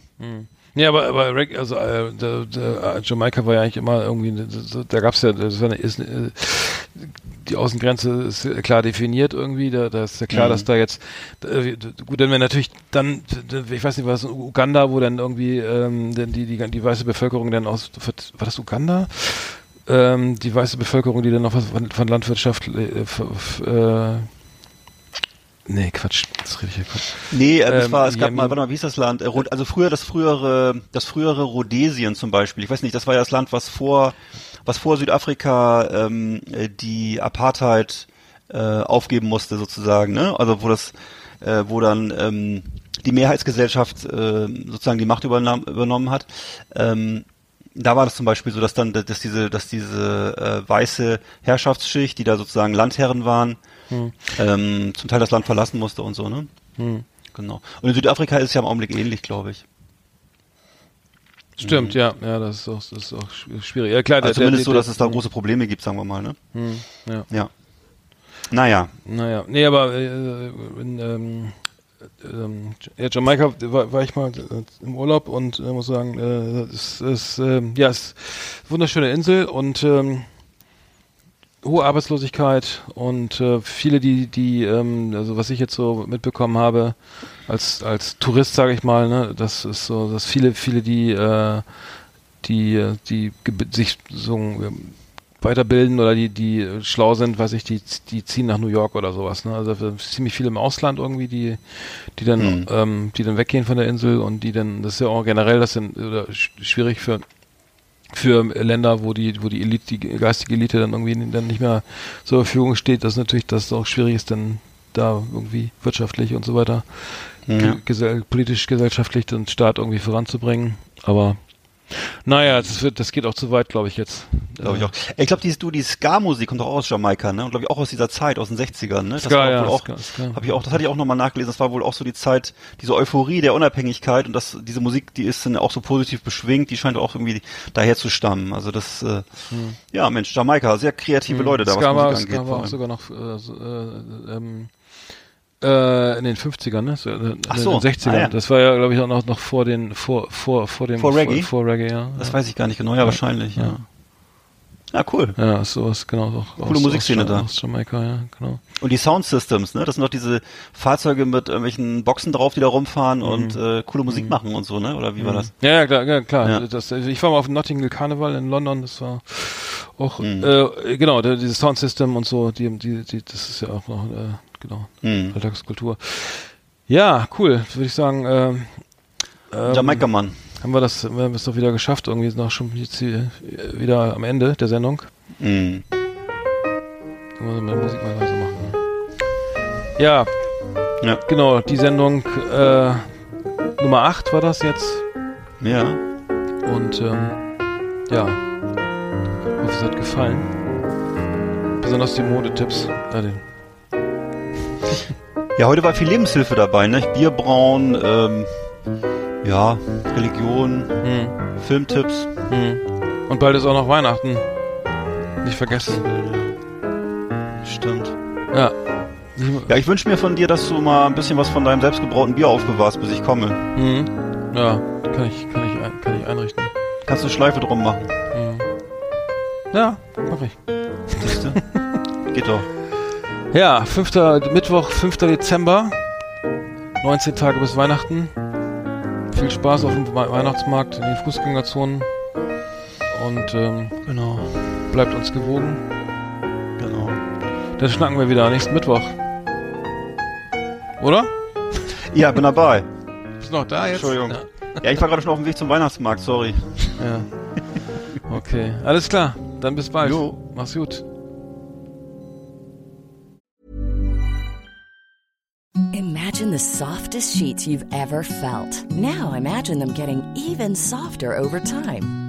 Ja, aber, aber Reg- also äh, der, der, äh, Jamaika war ja eigentlich immer irgendwie, ne, da gab's ja, das war eine, ist, eine, die Außengrenze ist ja klar definiert irgendwie, da, da ist ja klar, Mhm. dass da jetzt, äh, gut, dann wäre natürlich dann, ich weiß nicht, was in Uganda, wo dann irgendwie ähm, denn die, die, die weiße Bevölkerung dann aus, war das Uganda? Ähm, die weiße Bevölkerung, die dann noch was von, von Landwirtschaft, äh, äh, Nee, Quatsch. Das rede ich ja Quatsch. Nee, äh, es Ähm, war, es gab ja, mal, warte mal, wie ist das Land? Äh, Also früher das frühere, das frühere Rhodesien zum Beispiel. Ich weiß nicht, das war ja das Land, was vor, was vor Südafrika ähm, äh, die Apartheid äh, aufgeben musste sozusagen, ne? Also wo das, äh, wo dann ähm, die Mehrheitsgesellschaft äh, sozusagen die Macht übernahm, übernommen hat. Ähm, da war das zum Beispiel so, dass dann, dass diese, dass diese äh, weiße Herrschaftsschicht, die da sozusagen Landherren waren, ähm, zum Teil das Land verlassen musste und so, ne? Genau. Und in Südafrika ist es ja im Augenblick ähnlich, glaube ich. Stimmt, ja, ja, das ist auch, das ist auch sch- schwierig. Ja, klar, Also der- zumindest der, so, der, dass es da große Probleme gibt, sagen wir mal, ne? Hm, ja. Ja. Naja. Naja, nee, aber äh, in, ähm, ähm, ja, Jamaika war, war ich mal äh, im Urlaub und äh, muss sagen, äh, es ist ähm, ja, es ist eine wunderschöne Insel und ähm, hohe Arbeitslosigkeit und äh, viele, die, die, ähm, also was ich jetzt so mitbekommen habe, als als Tourist, sage ich mal, ne, das ist so, dass viele, viele, die, äh, die, äh, die sich so ähm, weiterbilden oder die, die schlau sind, weiß ich, die, die ziehen nach New York oder sowas. Ne? Also äh, ziemlich viele im Ausland irgendwie, die, die dann, Mhm. ähm, die dann weggehen von der Insel und die dann, das ist ja auch generell, das sind schwierig für für Länder, wo die, wo die Elite, die geistige Elite dann irgendwie dann nicht mehr zur Verfügung steht, das ist natürlich, dass es auch schwierig ist, dann da irgendwie wirtschaftlich und so weiter, Ja. ge gesell politisch, gesellschaftlich den Staat irgendwie voranzubringen. Aber naja, das wird, das geht auch zu weit, glaube ich jetzt. Glaube ich auch. Ich glaube, die, du, die Ska-Musik kommt auch aus Jamaika, ne? Und glaube ich auch aus dieser Zeit, aus den 60ern, ne? Das Ska, war ja, auch, Ska, Ska. Hab ich auch, das hatte ich auch nochmal nachgelesen, das war wohl auch so die Zeit, diese Euphorie der Unabhängigkeit und das, diese Musik, die ist dann auch so positiv beschwingt, die scheint auch irgendwie daher zu stammen. Also das, äh, ja, Mensch, Jamaika, sehr kreative Leute da, Hm. Ska was war, Musik angeht. Ska war auch sogar noch äh, äh, ähm, äh, in den 50ern, ne? So, äh, Ach in so, den 60ern. ah, ja. Das war ja, glaube ich, auch noch, noch vor den, vor, vor, vor dem, Vor Reggae? Vor, vor Reggae, ja. Das ja. weiß ich gar nicht genau, ja, wahrscheinlich, ja. Ja, cool. Ja, sowas, genau. Auch, Coole aus, Musikszene aus, da. Aus Jamaika, ja, genau. Und die Soundsystems, ne? Das sind doch diese Fahrzeuge mit irgendwelchen Boxen drauf, die da rumfahren und äh, coole Musik machen und so, ne? Oder wie war das? Ja, ja, klar, ja, klar. Ja. Das, ich war mal auf dem Notting Hill Carnival in London, das war auch, Mhm. äh, genau, der, dieses Soundsystem und so, die, die, die, das ist ja auch noch, äh, genau, Mhm. Alltagskultur. Ja, cool, würde ich sagen, ähm, ähm, Jamaika-Mann. haben wir das, wir haben es doch wieder geschafft, irgendwie noch schon jetzt äh, wieder am Ende der Sendung. Mhm. Musik mal. Ja, Ja. genau, die Sendung äh, Nummer 8 war das jetzt. Ja. Und ähm, ja, ich hoffe, es hat gefallen. Besonders die Modetipps. Den, Ja, heute war viel Lebenshilfe dabei, ne? Bierbrauen, ähm, ja, Religion, hm, Filmtipps. hm. Und bald ist auch noch Weihnachten. Nicht vergessen. Stimmt. Ja. Ja, ich wünsche mir von dir, dass du mal ein bisschen was von deinem selbstgebrauten Bier aufbewahrst, bis ich komme. Hm. Ja, kann ich, kann ich, kann ich einrichten. Kannst du eine Schleife drum machen? Hm. Ja, mach ich. Siehste? Geht doch. Ja, 5. Mittwoch, 5. Dezember. 19 Tage bis Weihnachten. Viel Spaß auf dem We- Weihnachtsmarkt in den Fußgängerzonen. Und ähm, Genau. bleibt uns gewogen. Genau. Dann schnacken wir wieder nächsten Mittwoch. Oder? Ja, bin dabei. Bist du noch da jetzt? Entschuldigung. Ja, ich war gerade schon auf dem Weg zum Weihnachtsmarkt, sorry. Ja. ja. Okay, alles klar. Dann bis bald. Jo. Mach's gut. Imagine the softest sheets you've ever felt. Now imagine them getting even softer over time.